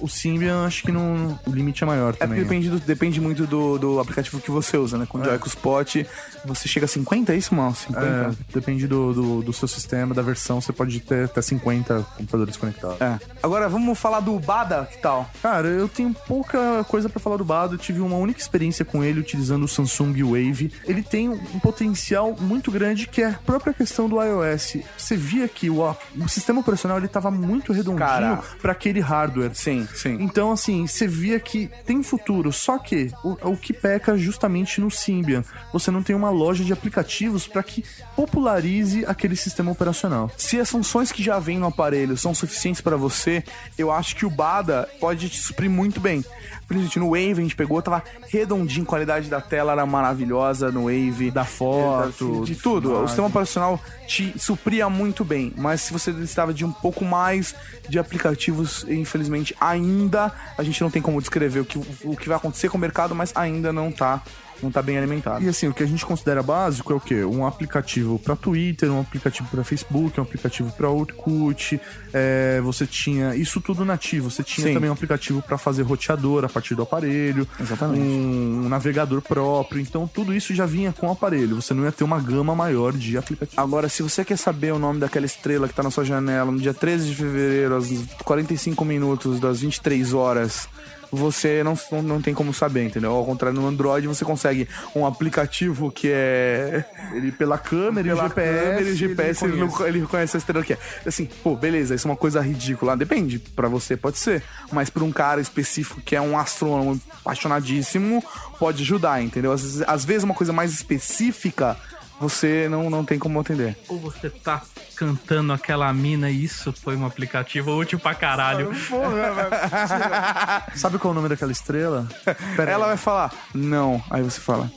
O Symbian, acho que não, o limite é maior É porque também. depende, do- depende muito do, do aplicativo que você usa, né? Com o É. Joy Spot, você chega a 50, é isso, mal? 50? É, depende do, do, do seu sistema, da versão, você pode ter até 50 computadores conectados. É. Agora vamos falar do Bada, que tal? Cara, eu tenho pouca coisa pra falar do Bado. Eu tive uma única experiência com ele utilizando o Samsung Wave. Ele tem um potencial muito grande que é a própria questão do iOS. Você via que o, o sistema operacional ele tava muito redondinho pra aquele hardware. Sim, sim. Então, assim, você via que tem futuro, só que o, o que peca justamente no Symbian. Você não tem uma loja de aplicativos pra que popularize aquele sistema operacional. Se as funções que já vêm no aparelho são suficientes pra você, eu acho que o Bada pode te suprir muito bem. Principalmente no Wave, a gente pegou, tava redondinho, a qualidade da tela era maravilhosa no Wave. Da foto, de tudo. O imagem. sistema operacional te supria muito bem, mas se você estava de um pouco mais de aplicativos, infelizmente ainda a gente não tem como descrever o que, o que vai acontecer com o mercado, mas ainda não tá, não tá bem alimentado. E assim, o que a gente considera básico é o quê? Um aplicativo pra Twitter, um aplicativo pra Facebook, um aplicativo pra Orkut. é, você tinha isso tudo nativo. Você tinha Sim. também um aplicativo pra fazer roteador a partir do aparelho. Exatamente. Um, um navegador próprio. Então tudo isso já vinha com o aparelho. Você não ia ter uma gama maior de aplicativos. Agora, se você quer saber o nome daquela estrela que tá na sua janela no dia 13 de fevereiro, às 45 minutos das 23 horas, você não, não, tem como saber, entendeu? Ao contrário, no Android você consegue um aplicativo que é. Ele pela câmera, e Pela GPS, câmera e GPS, ele, reconhece. não- ele reconhece a estrela que é. Assim, pô, beleza, isso é uma coisa ridícula. Depende, pra você pode ser. Mas pra um cara específico que é um astrônomo apaixonadíssimo, pode ajudar, entendeu? Às às vezes uma coisa mais específica, você não, não tem como atender. Ou você tá cantando aquela mina e isso foi um aplicativo útil pra caralho. Sabe qual é o nome daquela estrela? Pera Ela aí. vai falar, não. Aí você fala,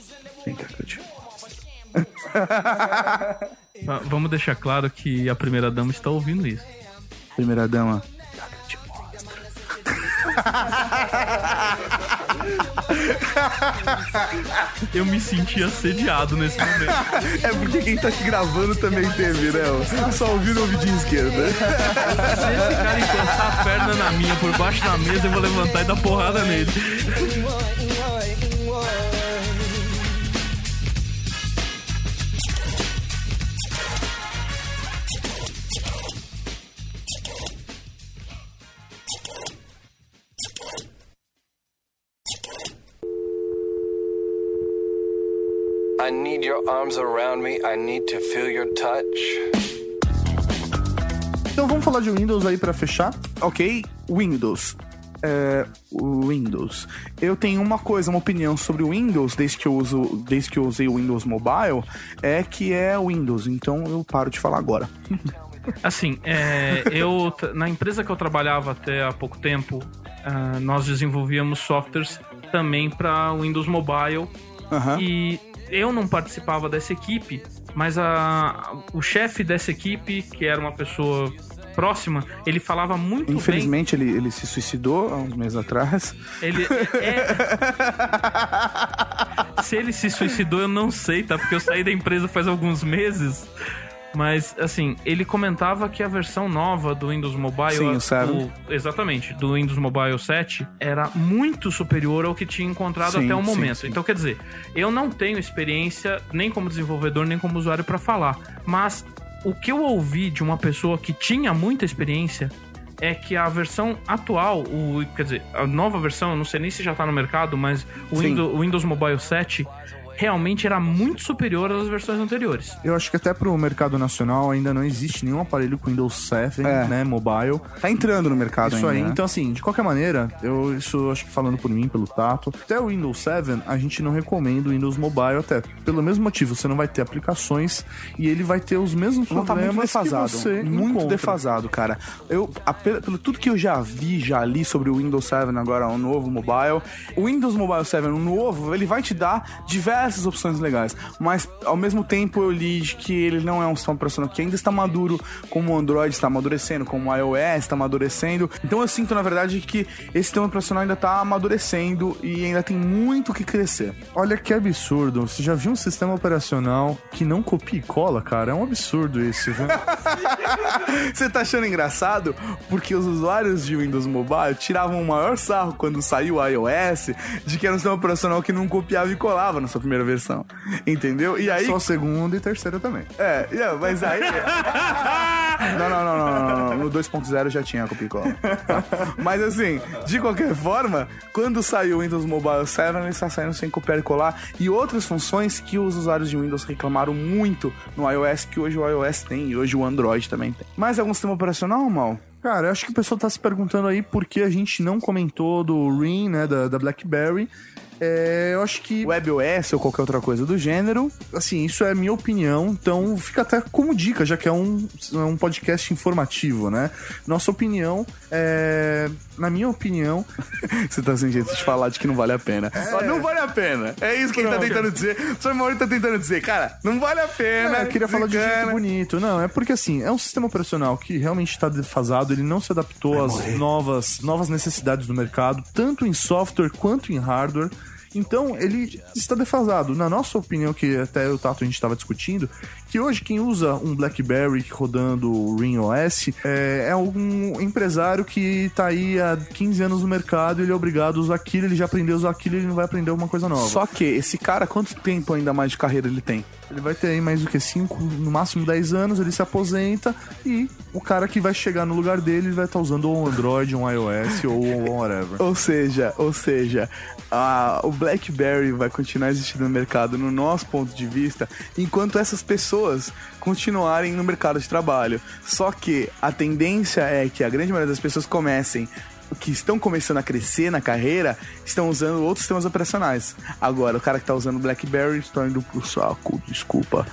vem cá que eu te Va- Vamos deixar claro que a primeira dama está ouvindo isso. Primeira dama. Eu me senti assediado nesse momento. É porque quem tá te gravando também teve, né? Só ouviu no ouvidinho esquerdo. Se esse cara encostar a perna na minha por baixo da mesa, eu vou levantar e dar porrada nele. I need your arms around me. I need to feel your touch. Então vamos falar de Windows aí pra fechar. Ok, Windows. É, Windows. Eu tenho uma coisa, uma opinião sobre o Windows, desde que eu uso, desde que eu usei o Windows Mobile, é que é Windows. Então eu paro de falar agora. Assim, é, eu na empresa que eu trabalhava até há pouco tempo, ah, nós desenvolvíamos softwares também para Windows Mobile Aham. e eu não participava dessa equipe, mas a, o chefe dessa equipe, que era uma pessoa próxima, ele falava muito bem. Infelizmente ele, ele se suicidou há uns meses atrás. Ele é... Se ele se suicidou, eu não sei, tá? Porque eu saí da empresa faz alguns meses. Mas, assim, ele comentava que a versão nova do Windows Mobile. Sim, o 7. o- exatamente, do Windows Mobile 7, era muito superior ao que tinha encontrado Sim, até o sim, momento. sim. Então, quer dizer, eu não tenho experiência nem como desenvolvedor, nem como usuário para falar. Mas o que eu ouvi de uma pessoa que tinha muita experiência é que a versão atual, o, quer dizer, a nova versão, eu não sei nem se já tá no mercado, mas o Sim. Windows, o Windows Mobile 7, realmente era muito superior às versões anteriores. Eu acho que até pro mercado nacional ainda não existe nenhum aparelho com Windows 7, É. né, mobile. Tá entrando no mercado Isso ainda, aí. né? Então, assim, de qualquer maneira, eu isso acho que falando por mim, pelo Tato, até o Windows 7, a gente não recomenda o Windows Mobile, até pelo mesmo motivo, você não vai ter aplicações e ele vai ter os mesmos Não tá problemas muito defasado. que você muito encontra. defasado, cara. Eu, a- pelo, pelo tudo que eu já vi, já li sobre o Windows 7 agora, o novo mobile, o Windows Mobile 7, o novo, ele vai te dar diversas opções legais. Mas, ao mesmo tempo, eu li de que ele não é um sistema operacional que ainda está maduro, como o Android está amadurecendo, como o iOS está amadurecendo. Então, eu sinto, na verdade, que esse sistema operacional ainda está amadurecendo e ainda tem muito o que crescer. Olha que absurdo. Você já viu um sistema operacional que não copia e cola, cara? É um absurdo isso, viu? Você tá achando engraçado? Porque os usuários de Windows Mobile tiravam o maior sarro quando saiu o iOS de que era um sistema operacional que não copiava e colava na sua primeira versão. Entendeu? E aí. Só segunda e terceira também. É, é, mas aí. Não, não, não, não, não, não. No 2.0 já tinha copia e cola. Mas assim, de qualquer forma, quando saiu o Windows Mobile 7, ele está saindo sem copiar e colar. E outras funções que os usuários de Windows reclamaram muito no iOS, que hoje o iOS tem e hoje o Android também tem. Mais algum sistema operacional, mal? Cara, eu acho que o pessoal tá se perguntando aí por que a gente não comentou do Ring, né, da, da BlackBerry. É, eu acho que, WebOS ou qualquer outra coisa do gênero. assim, isso é a minha opinião, então fica até como dica, já que é um, é um podcast informativo, né? Nossa opinião, é, na minha opinião, Você tá sem jeito de falar de que não vale a pena. Ó, Não vale a pena. É isso que ele tá tentando dizer. O seu Maurício tá tentando dizer, cara, não vale a pena. É, eu queria falar de jeito bonito. Não, é porque assim, é um sistema operacional que realmente está defasado, ele não se adaptou às novas, novas necessidades do mercado, tanto em software quanto em hardware. Então, ele está defasado. Na nossa opinião, que até o Tato a gente estava discutindo, que hoje quem usa um BlackBerry rodando o Ring OS é, é um empresário que está aí há 15 anos no mercado, ele é obrigado a usar aquilo, ele já aprendeu a usar aquilo, ele não vai aprender alguma coisa nova. Só que esse cara, quanto tempo ainda mais de carreira ele tem? Ele vai ter aí mais do que 5, no máximo 10 anos, ele se aposenta e o cara que vai chegar no lugar dele vai estar usando um Android, um iOS ou um whatever. Ou seja, ou seja, a- o BlackBerry vai continuar existindo no mercado, no nosso ponto de vista, enquanto essas pessoas continuarem no mercado de trabalho. Só que a tendência é que a grande maioria das pessoas comecem que estão começando a crescer na carreira estão usando outros sistemas operacionais. Agora, o cara que tá usando BlackBerry está indo pro saco, desculpa.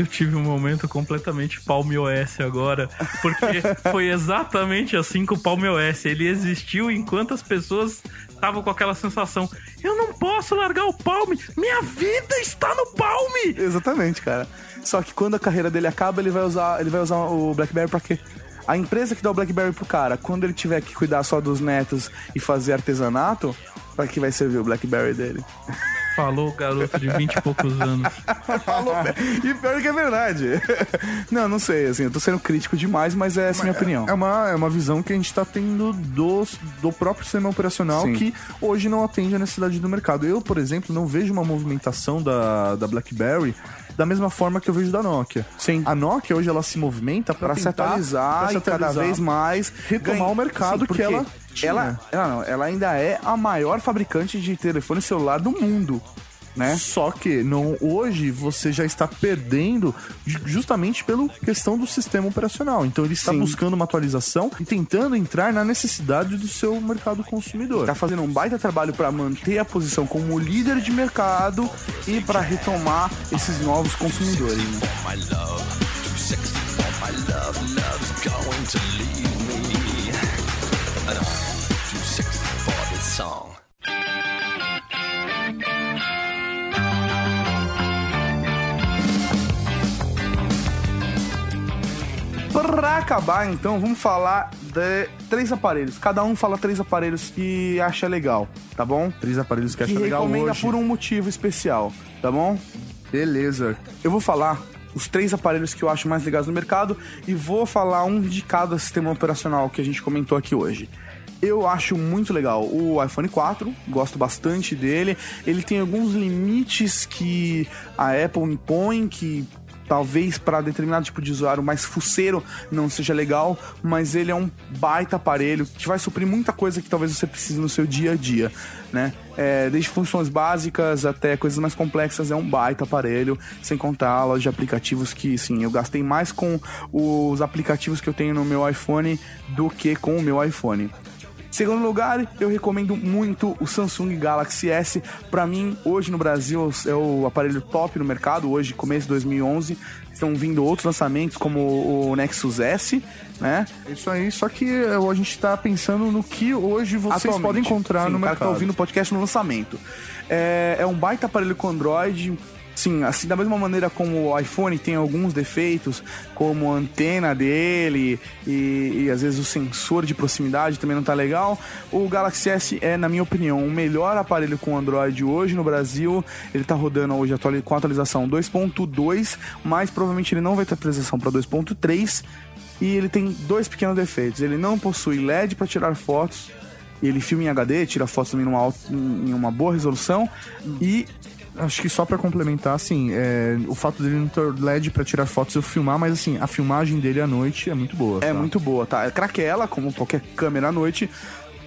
Eu tive um momento completamente Palm OS agora, porque foi exatamente assim com o Palm OS. Ele existiu enquanto as pessoas estavam com aquela sensação: eu não posso largar o Palm, minha vida está no Palm. Exatamente, cara. Só que quando a carreira dele acaba, ele vai usar, ele vai usar o BlackBerry pra quê? A empresa que dá o BlackBerry pro cara, quando ele tiver que cuidar só dos netos e fazer artesanato, pra que vai servir o BlackBerry dele? Falou o garoto de 20 e poucos anos. Falou, e pior que é verdade. Não, não sei, assim, eu tô sendo crítico demais, mas é essa a minha opinião. É uma, é uma visão que a gente tá tendo dos, do próprio sistema operacional Sim. que hoje não atende a necessidade do mercado. Eu, por exemplo, não vejo uma movimentação da, da BlackBerry da mesma forma que eu vejo da Nokia. Sim. A Nokia hoje ela se movimenta para Pra se atualizar e cada vez mais retomar ganha- o mercado Sim, que ela. Ela, ela, não, ela ainda é a maior fabricante de telefone celular do mundo, né? Só que não, hoje você já está perdendo ju- justamente pela questão do sistema operacional. Então ele está Sim. buscando uma atualização e tentando entrar na necessidade do seu mercado consumidor. Tá fazendo um baita trabalho pra manter a posição como líder de mercado e pra retomar esses novos consumidores, né? Pra acabar, então, vamos falar de três aparelhos. Cada um fala três aparelhos que acha legal, tá bom? Três aparelhos que Que acha legal recomenda hoje. por um motivo especial, tá bom? Beleza. Eu vou falar os três aparelhos que eu acho mais legais no mercado e vou falar um de cada sistema operacional que a gente comentou aqui hoje. Eu acho muito legal o iPhone 4, gosto bastante dele. Ele tem alguns limites que a Apple impõe que talvez para determinado tipo de usuário mais fuceiro não seja legal, mas ele é um baita aparelho que vai suprir muita coisa que talvez você precise no seu dia a dia, né? É, desde funções básicas até coisas mais complexas, é um baita aparelho, sem contar a loja de aplicativos que, sim, eu gastei mais com os aplicativos que eu tenho no meu iPhone do que com o meu iPhone. Segundo lugar, eu recomendo muito o Samsung Galaxy S. Pra mim, hoje no Brasil é o aparelho top no mercado. Hoje, começo de 2011, estão vindo outros lançamentos como o Nexus S, né? Isso aí, só que eh, a gente tá pensando no que hoje vocês Atualmente. podem encontrar Sim, no o cara mercado. tá ouvindo o podcast no lançamento. É, é um baita aparelho com Android. Sim, assim, da mesma maneira como o iPhone tem alguns defeitos, como a antena dele e, e às vezes o sensor de proximidade também não tá legal, o Galaxy S é, na minha opinião, o melhor aparelho com Android hoje no Brasil. Ele tá rodando hoje com atualização 2.2, mas provavelmente ele não vai ter atualização para 2.3. E ele tem dois pequenos defeitos. Ele não possui LED para tirar fotos. Ele filma em HD, tira fotos também numa, em uma boa resolução. E Acho que só pra complementar, assim, é, o fato dele não ter LED pra tirar fotos eu filmar, mas assim, a filmagem dele à noite é muito boa. é tá? muito boa, tá? É craquela, como qualquer câmera à noite.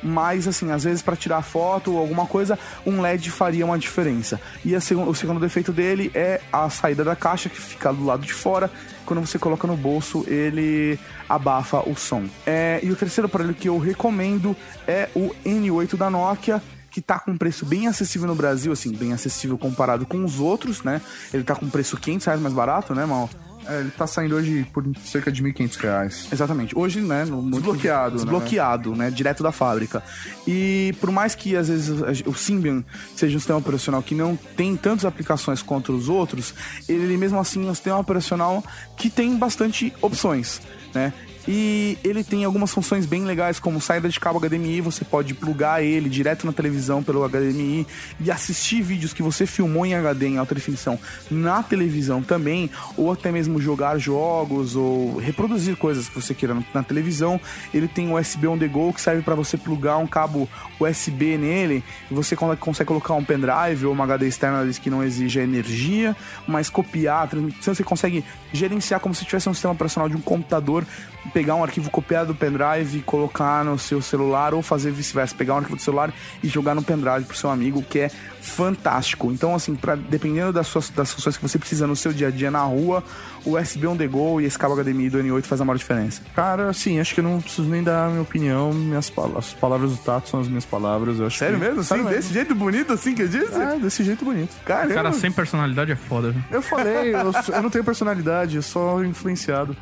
Mas, assim, às vezes para tirar foto ou alguma coisa, um LED faria uma diferença. E a segun- o segundo defeito dele é a saída da caixa, que fica do lado de fora. Quando você coloca no bolso, ele abafa o som. É, e o terceiro aparelho que eu recomendo é o N8 da Nokia. Que tá com um preço bem acessível no Brasil, assim, bem acessível comparado com os outros, né? Ele tá com um preço 500 reais mais barato, né, Mal? É, ele tá saindo hoje por cerca de 1.500 reais. Exatamente. Hoje, né? No, no- Desbloqueado, né? Desbloqueado, né? Direto da fábrica. E por mais que às vezes o Symbian seja um sistema operacional que não tem tantas aplicações quanto os outros, ele mesmo assim é um sistema operacional que tem bastante opções, né? E ele tem algumas funções bem legais, como saída de cabo HDMI, você pode plugar ele direto na televisão pelo HDMI e assistir vídeos que você filmou em HD em alta definição na televisão também, ou até mesmo jogar jogos ou reproduzir coisas que você queira na televisão. Ele tem USB on the go que serve para você plugar um cabo USB nele e você con- consegue colocar um pendrive ou uma HD externa que não exige energia, mas copiar, transmissão, você consegue gerenciar como se tivesse um sistema operacional de um computador, pegar um arquivo copiado do pendrive e colocar no seu celular ou fazer vice-versa, pegar um arquivo do celular e jogar no pendrive pro seu amigo, que é fantástico. Então, assim, pra, dependendo das, suas, das funções que você precisa no seu dia a dia na rua, USB on the go e esse cabo HDMI do N8 faz a maior diferença. Cara, assim, acho que eu não preciso nem dar a minha opinião. Minhas pal- as palavras do Tato são as minhas palavras. Eu acho Sério que... mesmo? Assim, Sério mesmo. desse jeito bonito assim que eu disse? É, desse jeito bonito. Caramba. Cara, sem personalidade é foda, viu? Eu falei, eu, eu não tenho personalidade, eu sou influenciado.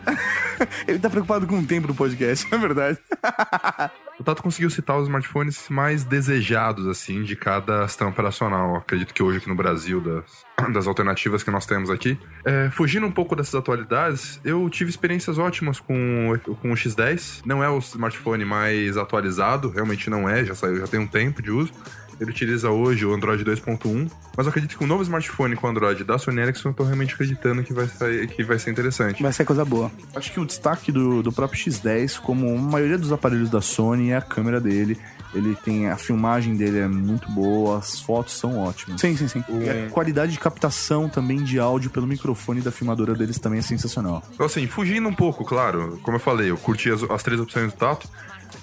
Ele tá preocupado com o tempo do podcast, é verdade. O Tato conseguiu citar os smartphones mais desejados, assim, de cada sistema operacional. Acredito que hoje aqui no Brasil, das, das alternativas que nós temos aqui. É, fugindo um pouco dessas atualidades, eu tive experiências ótimas com, com o X10. Não é o smartphone mais atualizado, realmente não é, já saiu, já tem um tempo de uso. Ele utiliza hoje o Android 2.1, mas eu acredito que um novo smartphone com Android da Sony Ericsson, eu tô realmente acreditando que vai, sair, que vai ser interessante. Vai ser coisa boa. Acho que o destaque do, do próprio X10, como a maioria dos aparelhos da Sony, é a câmera dele. Ele tem. A filmagem dele é muito boa, as fotos são ótimas. Sim, sim, sim. E a qualidade de captação também de áudio pelo microfone da filmadora deles também é sensacional. Então, assim, fugindo um pouco, claro, como eu falei, eu curti as, as três opções do Tato,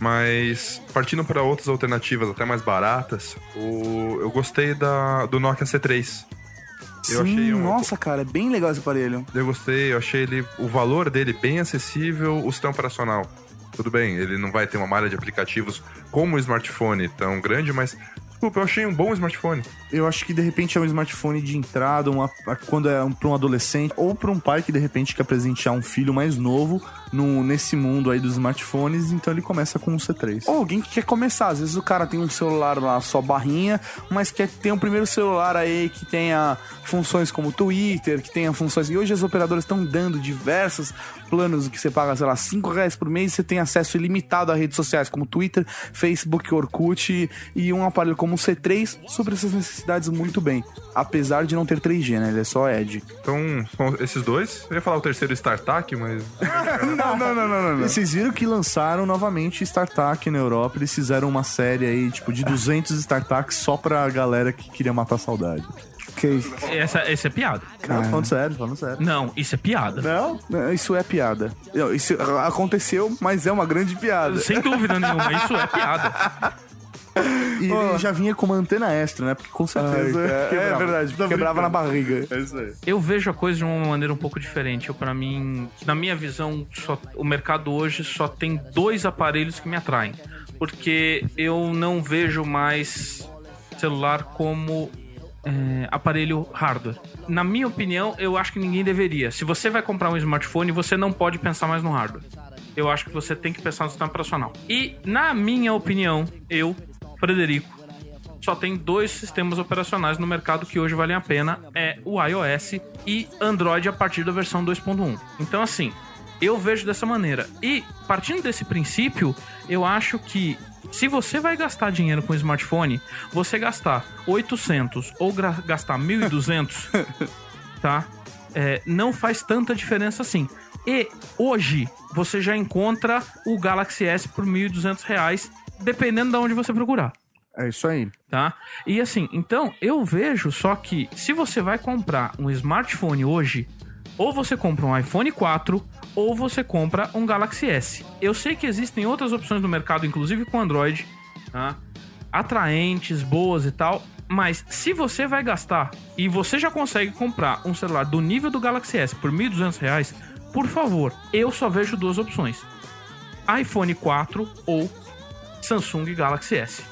mas partindo para outras alternativas até mais baratas, o, eu gostei da, do Nokia C3. Eu Sim, achei um- nossa, cara, é bem legal esse aparelho. Eu gostei, eu achei ele, o valor dele bem acessível, o sistema operacional. Tudo bem, ele não vai ter uma malha de aplicativos como o smartphone tão grande, mas desculpa, eu achei um bom smartphone. Eu acho que de repente é um smartphone de entrada, uma, quando é um, para um adolescente, ou para um pai que de repente quer presentear um filho mais novo no, nesse mundo aí dos smartphones, então ele começa com um C3. Ou alguém que quer começar. Às vezes o cara tem um celular lá só barrinha, mas quer ter um primeiro celular aí que tenha funções como Twitter, que tenha funções. E hoje as operadoras estão dando diversos planos que você paga, sei lá, 5 reais por mês e você tem acesso ilimitado a redes sociais como Twitter, Facebook, Orkut e um aparelho como o C3 sobre essas necessidades muito bem. Apesar de não ter 3G, né? Ele é só Edge. Então, são esses dois. Eu ia falar o terceiro StarTAC, mas Não, não, não, não, não. Vocês viram que lançaram novamente StarTAC na Europa, eles fizeram uma série aí, tipo, de 200 StarTACs só pra galera que queria matar a saudade. Que... Essa, essa é piada. Não, tô falando sério, tô falando sério. Não, isso é piada. Não? Não, Isso é piada. Não, Isso aconteceu, mas é uma grande piada. Sem dúvida nenhuma, isso é piada. E ele já vinha com uma antena extra, né? Porque com Ai, certeza. cara, é quebrava. verdade, Tô quebrava na barriga. É isso aí. Eu vejo a coisa de uma maneira um pouco diferente. Eu, para mim, na minha visão, só- o mercado hoje só tem dois aparelhos que me atraem. Porque eu não vejo mais celular como é, aparelho hardware. Na minha opinião, eu acho que ninguém deveria. Se você vai comprar um smartphone, você não pode pensar mais no hardware. Eu acho que você tem que pensar no sistema operacional. E, na minha opinião, eu, Frederico, só tem dois sistemas operacionais no mercado que hoje valem a pena, é o iOS e Android a partir da versão 2.1. Então assim, eu vejo dessa maneira. E partindo desse princípio, eu acho que se você vai gastar dinheiro com smartphone, você gastar 800 ou gastar 1200, tá? É, não faz tanta diferença assim. E hoje você já encontra o Galaxy S por 1.200 reais, dependendo de onde você procurar É isso aí. tá? E assim, então eu vejo só que se você vai comprar um smartphone hoje, ou você compra um iPhone 4 ou você compra um Galaxy S. Eu sei que existem outras opções no mercado, inclusive com Android, tá? Atraentes, boas e tal. Mas se você vai gastar e você já consegue comprar um celular do nível do Galaxy S por 1.200 reais, por favor, eu só vejo duas opções: iPhone 4 ou Samsung Galaxy S.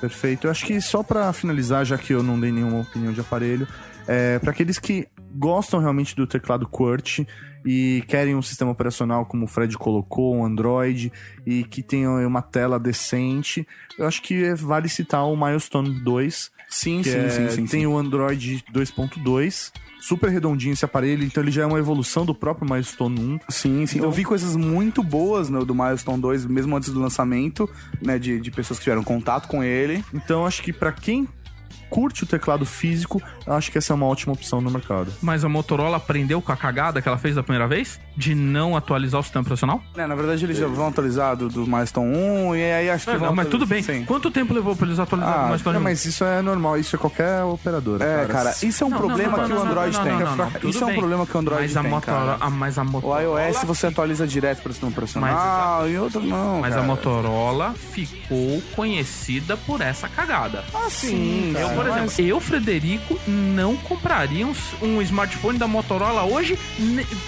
Perfeito. Eu acho que só pra finalizar, já que eu não dei nenhuma opinião de aparelho, é, para aqueles que gostam realmente do teclado QWERTY e querem um sistema operacional como o Fred colocou, um Android, e que tenha uma tela decente, eu acho que vale citar o Milestone 2. Sim, sim, é- sim, sim, Tem sim. o Android 2.2, super redondinho esse aparelho, então ele já é uma evolução do próprio Milestone 1. Sim, sim. Eu vi coisas muito boas no, do Milestone 2, mesmo antes do lançamento, né? De, de pessoas que tiveram contato com ele. Então acho que pra quem curte o teclado físico, eu acho que essa é uma ótima opção no mercado. Mas a Motorola aprendeu com a cagada que ela fez da primeira vez? De não atualizar o sistema operacional? É, na verdade, eles já vão atualizar do, do Milestone 1 e aí acho que Não, vão não, mas tudo bem. Sim. Quanto tempo levou pra eles atualizarem Ah, o Milestone Não, 1? mas isso é normal, isso é qualquer operadora. É, cara, isso é um Não, problema não, não, que não, o Android não, tem. não, não, não, tudo Isso é um problema que o Android mas a tem, Motorola, cara. ah, mas a O Motorola iOS você atualiza direto para o sistema operacional e outro não, Mas cara. a Motorola ficou conhecida por essa cagada. Ah, sim, Eu, cara, por exemplo, mas- eu, Frederico, não compraria um, um smartphone da Motorola hoje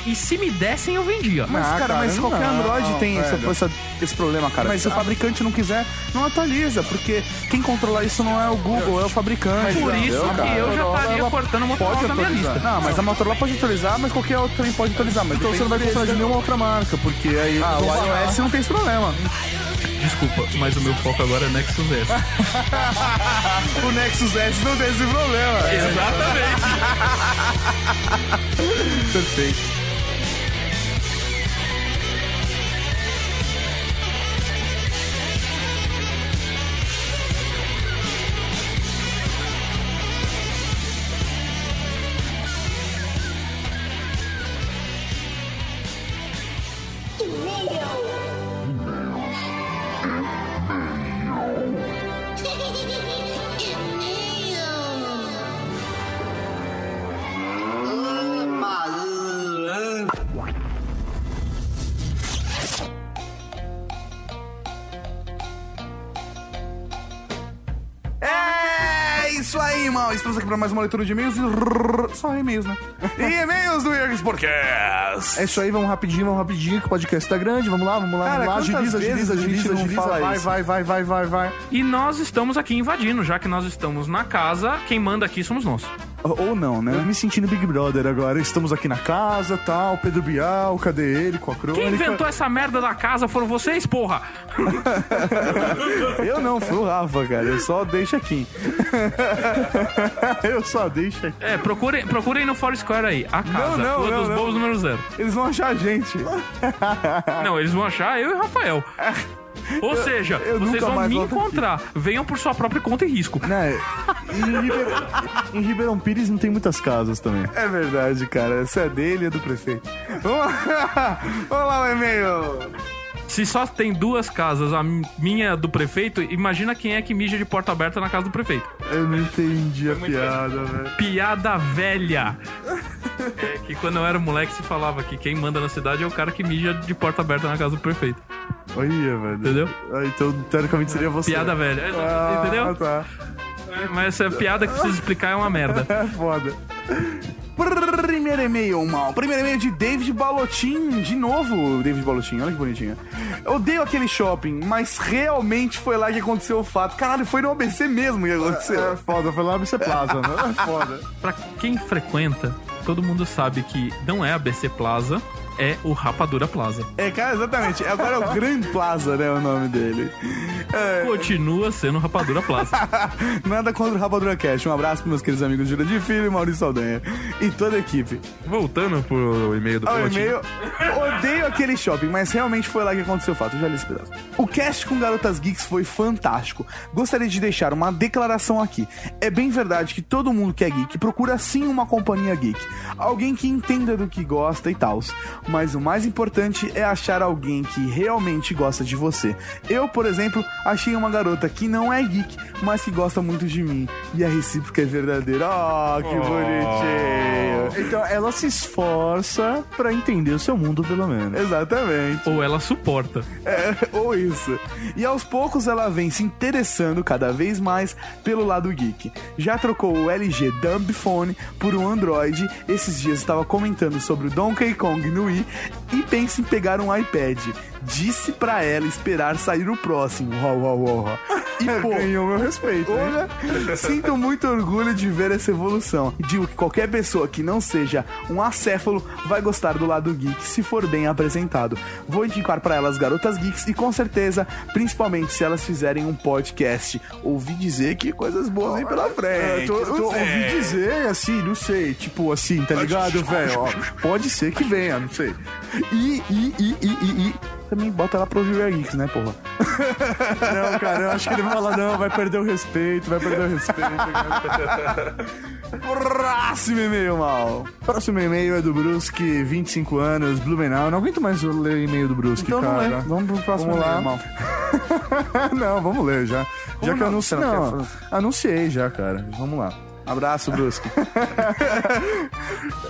e se me dessem eu vendia. Mas, Ah, cara, cara, mas não, qualquer Android tem essa, essa- esse problema, cara. Mas se o a- fabricante não quiser, não atualiza, porque quem controla isso não é o Google, é o fabricante. Por isso que cara? eu já estaria cortando a Motorola pode da minha lista. Não, mas a Motorola pode atualizar, mas qualquer outro também pode atualizar. Mas Então você não vai comprar de nenhuma outra marca, porque aí. Ah, o iOS não tem esse problema. Desculpa, mas o meu foco agora é Nexus S. O Nexus S não tem esse problema. Exatamente. Perfeito. Estamos aqui para mais uma leitura de e-mails. e- Só e-mails, né? E e-mails do Yergs Podcast. É isso aí, vamos rapidinho, vamos rapidinho, que o podcast tá grande. Vamos lá, vamos lá, Cara, vamos lá. Agiliza, vezes agiliza, a gente agiliza, não agiliza. fala Vai, vai, vai, vai, vai, vai. E nós estamos aqui invadindo, já que nós estamos na casa, quem manda aqui somos nós. Ou não, Eu né? me sentindo Big Brother agora. Estamos aqui na casa, tal. Pedro Bial, cadê ele com a crônica? Quem inventou essa merda da casa foram vocês, porra! Eu não, fui o Rafa, cara. Eu só deixo aqui. Eu só deixo aqui. É, procurem, procurem no Foursquare aí, a casa, não, Rua não, dos não. Bobos número zero. Eles vão achar a gente. Não, eles vão achar eu e o Rafael. Ou seja, eu vocês vão me encontrar. Venham por sua própria conta e risco. Né? Em, Ribeirão, em Ribeirão Pires não tem muitas casas também. É verdade, cara. Essa é dele e é do prefeito. Vamos lá, Vamos lá o e-mail. Se só tem duas casas, a minha do prefeito, imagina quem é que mija de porta aberta na casa do prefeito. Eu não entendi a piada, velho. Piada velha. É que quando eu era moleque se falava que quem manda na cidade é o cara que mija de porta aberta na casa do prefeito. Olha, velho. Entendeu? Ah, então, teoricamente, seria você. Piada velha. Ah, Entendeu? tá. Mas essa piada que precisa explicar é uma merda. É foda. Primeiro e-mail, mal. Primeiro e-mail de David Balotin. De novo, David Balotin. Olha que bonitinho. Eu odeio aquele shopping, mas realmente foi lá que aconteceu o fato. Caralho, foi no ABC mesmo que aconteceu. É foda, foi lá no ABC Plaza, né? É foda. Pra quem frequenta, todo mundo sabe que não é a BC Plaza, é o Rapadura Plaza. É, cara, exatamente. Agora é o Grand Plaza, né? O nome dele. É, Continua sendo Rapadura Plaza. nada contra o Rapadura Cash. Um abraço pros meus queridos amigos Jura de Filho e Maurício Saldanha. E toda a equipe. Voltando pro e-mail do Ao e-mail, odeio aquele shopping, mas realmente foi lá que aconteceu o fato. Eu já li esse pedaço. O cast com Garotas Geeks foi fantástico. Gostaria de deixar uma declaração aqui. É bem verdade que todo mundo que é geek procura sim uma companhia geek. Alguém que entenda do que gosta e tal. Mas o mais importante é achar alguém que realmente gosta de você. Eu, por exemplo, achei uma garota que não é geek, mas que gosta muito de mim. E a recíproca é verdadeira. Oh, que bonitinho. Então, ela se esforça pra entender o seu mundo, pelo menos. Exatamente. Ou ela suporta. É, ou isso. E aos poucos ela vem se interessando cada vez mais pelo lado geek. Já trocou o LG Dumb Phone por um Android. Esses dias estava comentando sobre o Donkey Kong no Wii movie e pensa em pegar um iPad. Disse pra ela esperar sair o próximo. Uau, uau, uau. E pô, Ganhou meu respeito, hein? Olha, sinto muito orgulho de ver essa evolução. Digo que qualquer pessoa que não seja um acéfalo vai gostar do lado geek se for bem apresentado. Vou indicar para elas garotas geeks e com certeza, principalmente se elas fizerem um podcast. Ouvi dizer que coisas boas vêm pela É, frente. tô, tô, sei. ouvi dizer, assim, não sei, tipo assim, tá ligado, velho? Pode ser que venha, não sei. E, e, e, e, e, e. Também bota ela pro a Geeks, né, porra? Não, cara, eu acho que ele vai falar, não, vai perder o respeito, vai perder o respeito. Próximo e-mail, mal. Próximo e-mail é do Brusque, 25 anos, Blumenau. Não aguento mais ler e-mail do Brusque, Então não cara. é. Vamos pro próximo Vamos lá. e-mail, mal. não, vamos ler já. já que eu não? anunciei. Não Não, anunciei já, cara. Vamos lá. Abraço, Brusque.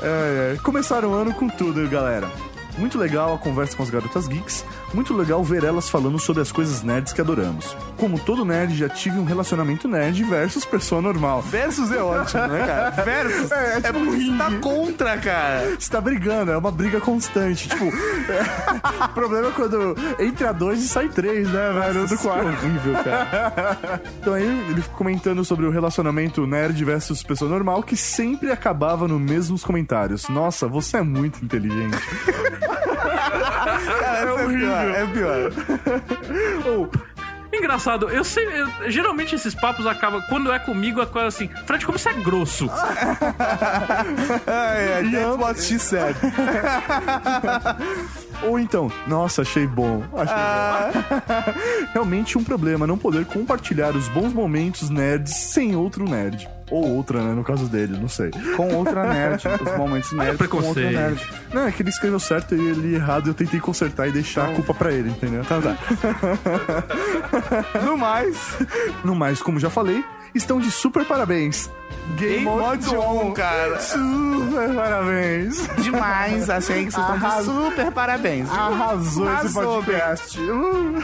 É, é. Começaram o ano com tudo, galera. Muito legal a conversa com as garotas geeks. Muito legal ver elas falando sobre as coisas nerds que adoramos. Como todo nerd, já tive um relacionamento nerd versus pessoa normal. Versus é ótimo, né, cara? Versus É, é é, tipo porque você tá contra, cara. Você tá brigando, é uma briga constante. Tipo, é, o problema é quando entra dois e sai três, né, velho? Do quarto. horrível, cara. Então aí ele comentando sobre o relacionamento nerd versus pessoa normal, que sempre acabava nos mesmos comentários. Nossa, você é muito inteligente. Essa é, pior. É pior. Ou, Engraçado, eu sei. eu- geralmente esses papos acabam. Quando é comigo, é coisa assim. Fred, como você é grosso? É, é, that's what she said. Ou então, nossa, achei bom. Achei bom. Realmente um problema não poder compartilhar os bons momentos nerds sem outro nerd. Ou outra, né? No caso dele, não sei. Com outra nerd. Os momentos nerds com outra preconceito. nerd. Não, é que ele escreveu certo e ele errado. Eu tentei consertar e deixar a culpa pra ele, entendeu? Então tá. No mais, No mais, como já falei, estão de super parabéns. Game Mode On, cara. Super parabéns. Demais. Achei que vocês estão de Arrasou. super parabéns. viu? Arrasou esse Arrasou, podcast. Uh.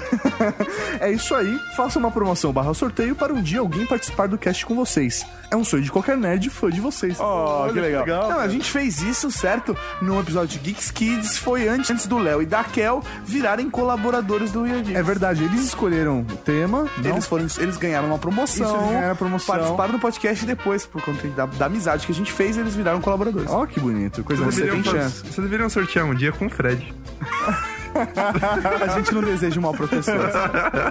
é isso aí. Faça uma promoção barra sorteio para um dia alguém participar do cast com vocês. É um sonho de qualquer nerd fã de vocês. Oh, Olha que legal. Não, a gente fez isso, certo? No episódio de Geeks Kids, foi antes, antes do Léo e da Kel virarem colaboradores do Weird Geeks. É verdade, eles escolheram o tema. não? Eles, foram, eles ganharam uma promoção. Isso, eles ganharam a promoção. Participaram do podcast e depois, por conta da, da amizade que a gente fez, eles viraram colaboradores. Ó, que bonito. Coisa Vocês Você tem deveriam, chance. vocês deveriam sortear um dia com o Fred. A gente não deseja mal pra pessoas.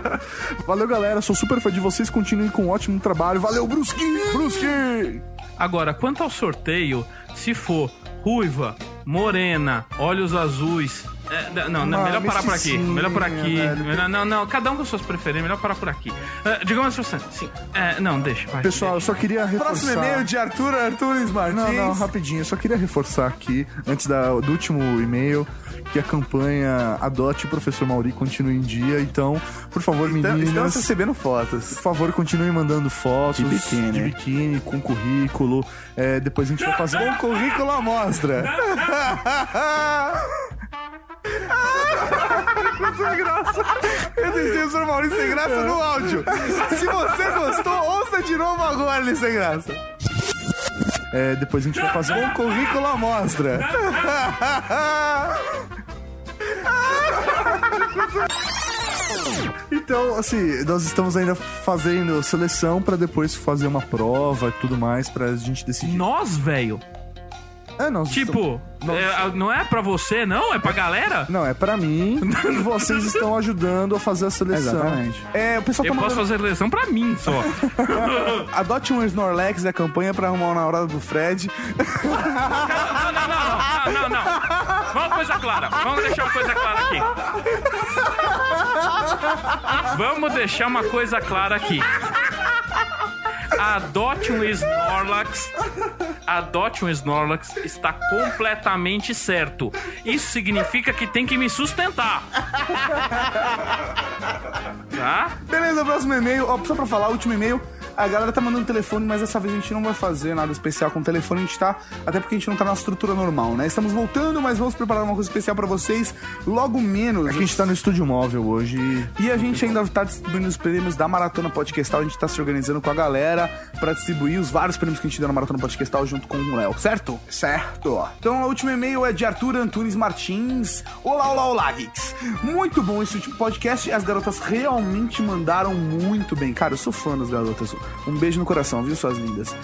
Valeu, galera. Sou super fã de vocês. Continuem com um ótimo trabalho. Valeu, Brusque! Brusque! Agora, quanto ao sorteio, se for ruiva, morena, olhos azuis, É, não, não, melhor parar por aqui. Melhor por aqui. Melhor- não, não, cada um com suas preferências, melhor parar por aqui. É, digamos assim, sim. É, não, deixa, vai. Pessoal, eu só queria reforçar... Próximo e-mail de Arthur Arturis Martins. Não, não, rapidinho. Eu só queria reforçar aqui, antes da- do último e-mail, que a campanha Adote o Professor Mauri continue em dia. Então, por favor, Então, meninas... estamos recebendo fotos. Por favor, continue mandando fotos De biquíni. de biquíni, com currículo. É, depois a gente vai fazer um Com currículo à mostra. sem graça. Eu deixei o. Maurício sem graça no áudio. Se você gostou, ouça de novo agora ele sem graça. É, depois a gente vai fazer um currículo à mostra. Então, assim, nós estamos ainda fazendo seleção pra depois fazer uma prova e tudo mais pra gente decidir. Nós, velho. É, nós Tipo, estamos- é, não é pra você, não? É pra galera? Não, é pra mim e vocês estão ajudando a fazer a seleção. Exatamente. É, o pessoal Eu tá posso mandando... fazer eleição pra mim só. Adote um Snorlax, é a campanha pra arrumar uma namorada do Fred. Não, não, não, não, não, não, não. Vamos coisa clara. Vamos deixar uma coisa clara aqui. Vamos deixar uma coisa clara aqui. Adote um Snorlax. Adote um Snorlax está completamente certo. Isso significa que tem que me sustentar. Tá? Beleza, próximo e-mail. Ó, só pra falar, último e-mail. A galera tá mandando telefone, mas dessa vez a gente não vai fazer nada especial com o telefone. A gente tá. Até porque a gente não tá na estrutura normal, né? Estamos voltando, mas vamos preparar uma coisa especial pra vocês logo menos. É que a gente tá no estúdio móvel hoje. E a gente ainda tá distribuindo os prêmios da Maratona Podcastal. A gente tá se organizando com a galera pra distribuir os vários prêmios que a gente deu na Maratona Podcastal junto com o Léo, certo? Certo. Então o último e-mail é de Arthur Antunes Martins. Olá, olá, olá, Geeks. Muito bom esse último podcast. As garotas realmente mandaram muito bem. Cara, eu sou fã das garotas. Um beijo no coração, viu, suas lindas?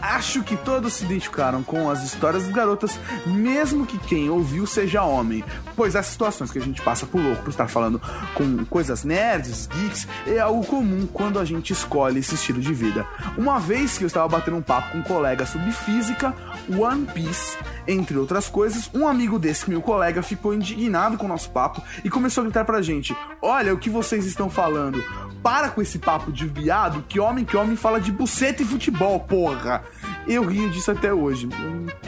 Acho que todos se identificaram com as histórias das garotas, mesmo que quem ouviu seja homem. Pois as situações que a gente passa por louco por estar falando com coisas nerds, geeks, é algo comum quando a gente escolhe esse estilo de vida. Uma vez que eu estava batendo um papo com um colega sobre física, One Piece, entre outras coisas, um amigo desse meu colega ficou indignado com o nosso papo e começou a gritar pra gente: Olha o que vocês estão falando. Para com esse papo de viado que homem que homem fala de buceta e futebol, porra. Eu rio disso até hoje.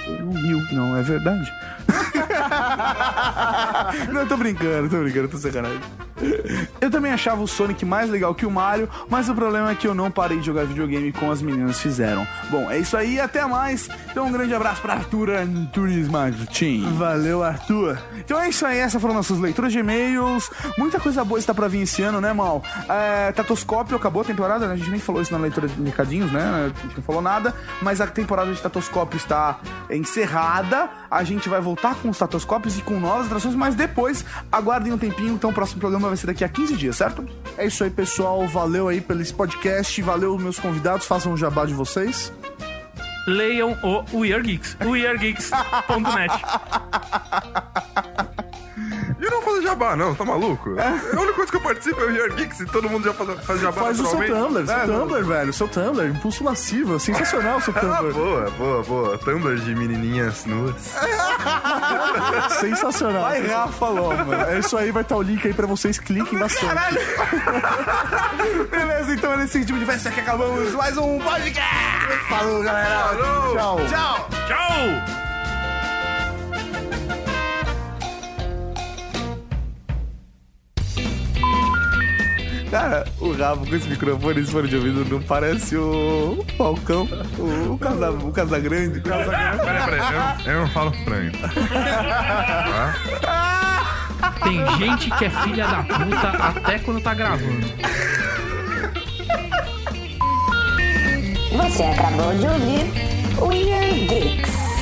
Eu, não rio, não, é verdade. não, tô brincando, tô brincando, tô sacanagem. Eu também achava o Sonic mais legal que o Mario, mas o problema é que eu não parei de jogar videogame como as meninas fizeram. Bom, é isso aí, até mais. Então um grande abraço pra Arthur Antunes Martins. Valeu, Arthur. Então é isso aí, essas foram nossas leituras de e-mails. Muita coisa boa está pra vir esse ano, né, Mal? É, Tatoscópio acabou a temporada, né? A gente nem falou isso na leitura de recadinhos, né? A gente não falou nada, mas a temporada de Tatoscópio está encerrada. A gente vai voltar com os Tatoscópios e com novas atrações, mas depois aguardem um tempinho, então o próximo programa vai ser daqui a 15 dias, certo? É isso aí, pessoal. Valeu aí pelo esse podcast. Valeu, meus convidados. Façam um jabá de vocês. Leiam o We Are Geeks. WeAreGeeks.net. E não fazer jabá, não, tá maluco? A única coisa que eu participo é o Year Geeks e todo mundo já faz, faz jabá Faz o seu. Tumblr, seu É, Tumblr, velho. Seu Tumblr, impulso lascivo. Sensacional o seu Ah, Tumblr. boa, boa, boa. Tumblr de menininhas nuas. Sensacional. Vai, Rafa Loma. É isso aí, vai estar o link aí pra vocês. Cliquem bastante. Beleza, então é nesse ritmo de festa que acabamos mais um podcast. Falou, galera. Tchau. Tchau. Tchau! Cara, o Rafa com esse microfone, esse fone de ouvido, não parece o Falcão, o, o, Casa, o Casagrande. Casagrande. Peraí, peraí, eu, eu não falo frango. Tem gente que é filha da puta até quando tá gravando. Você acabou de ouvir We Are Geeks.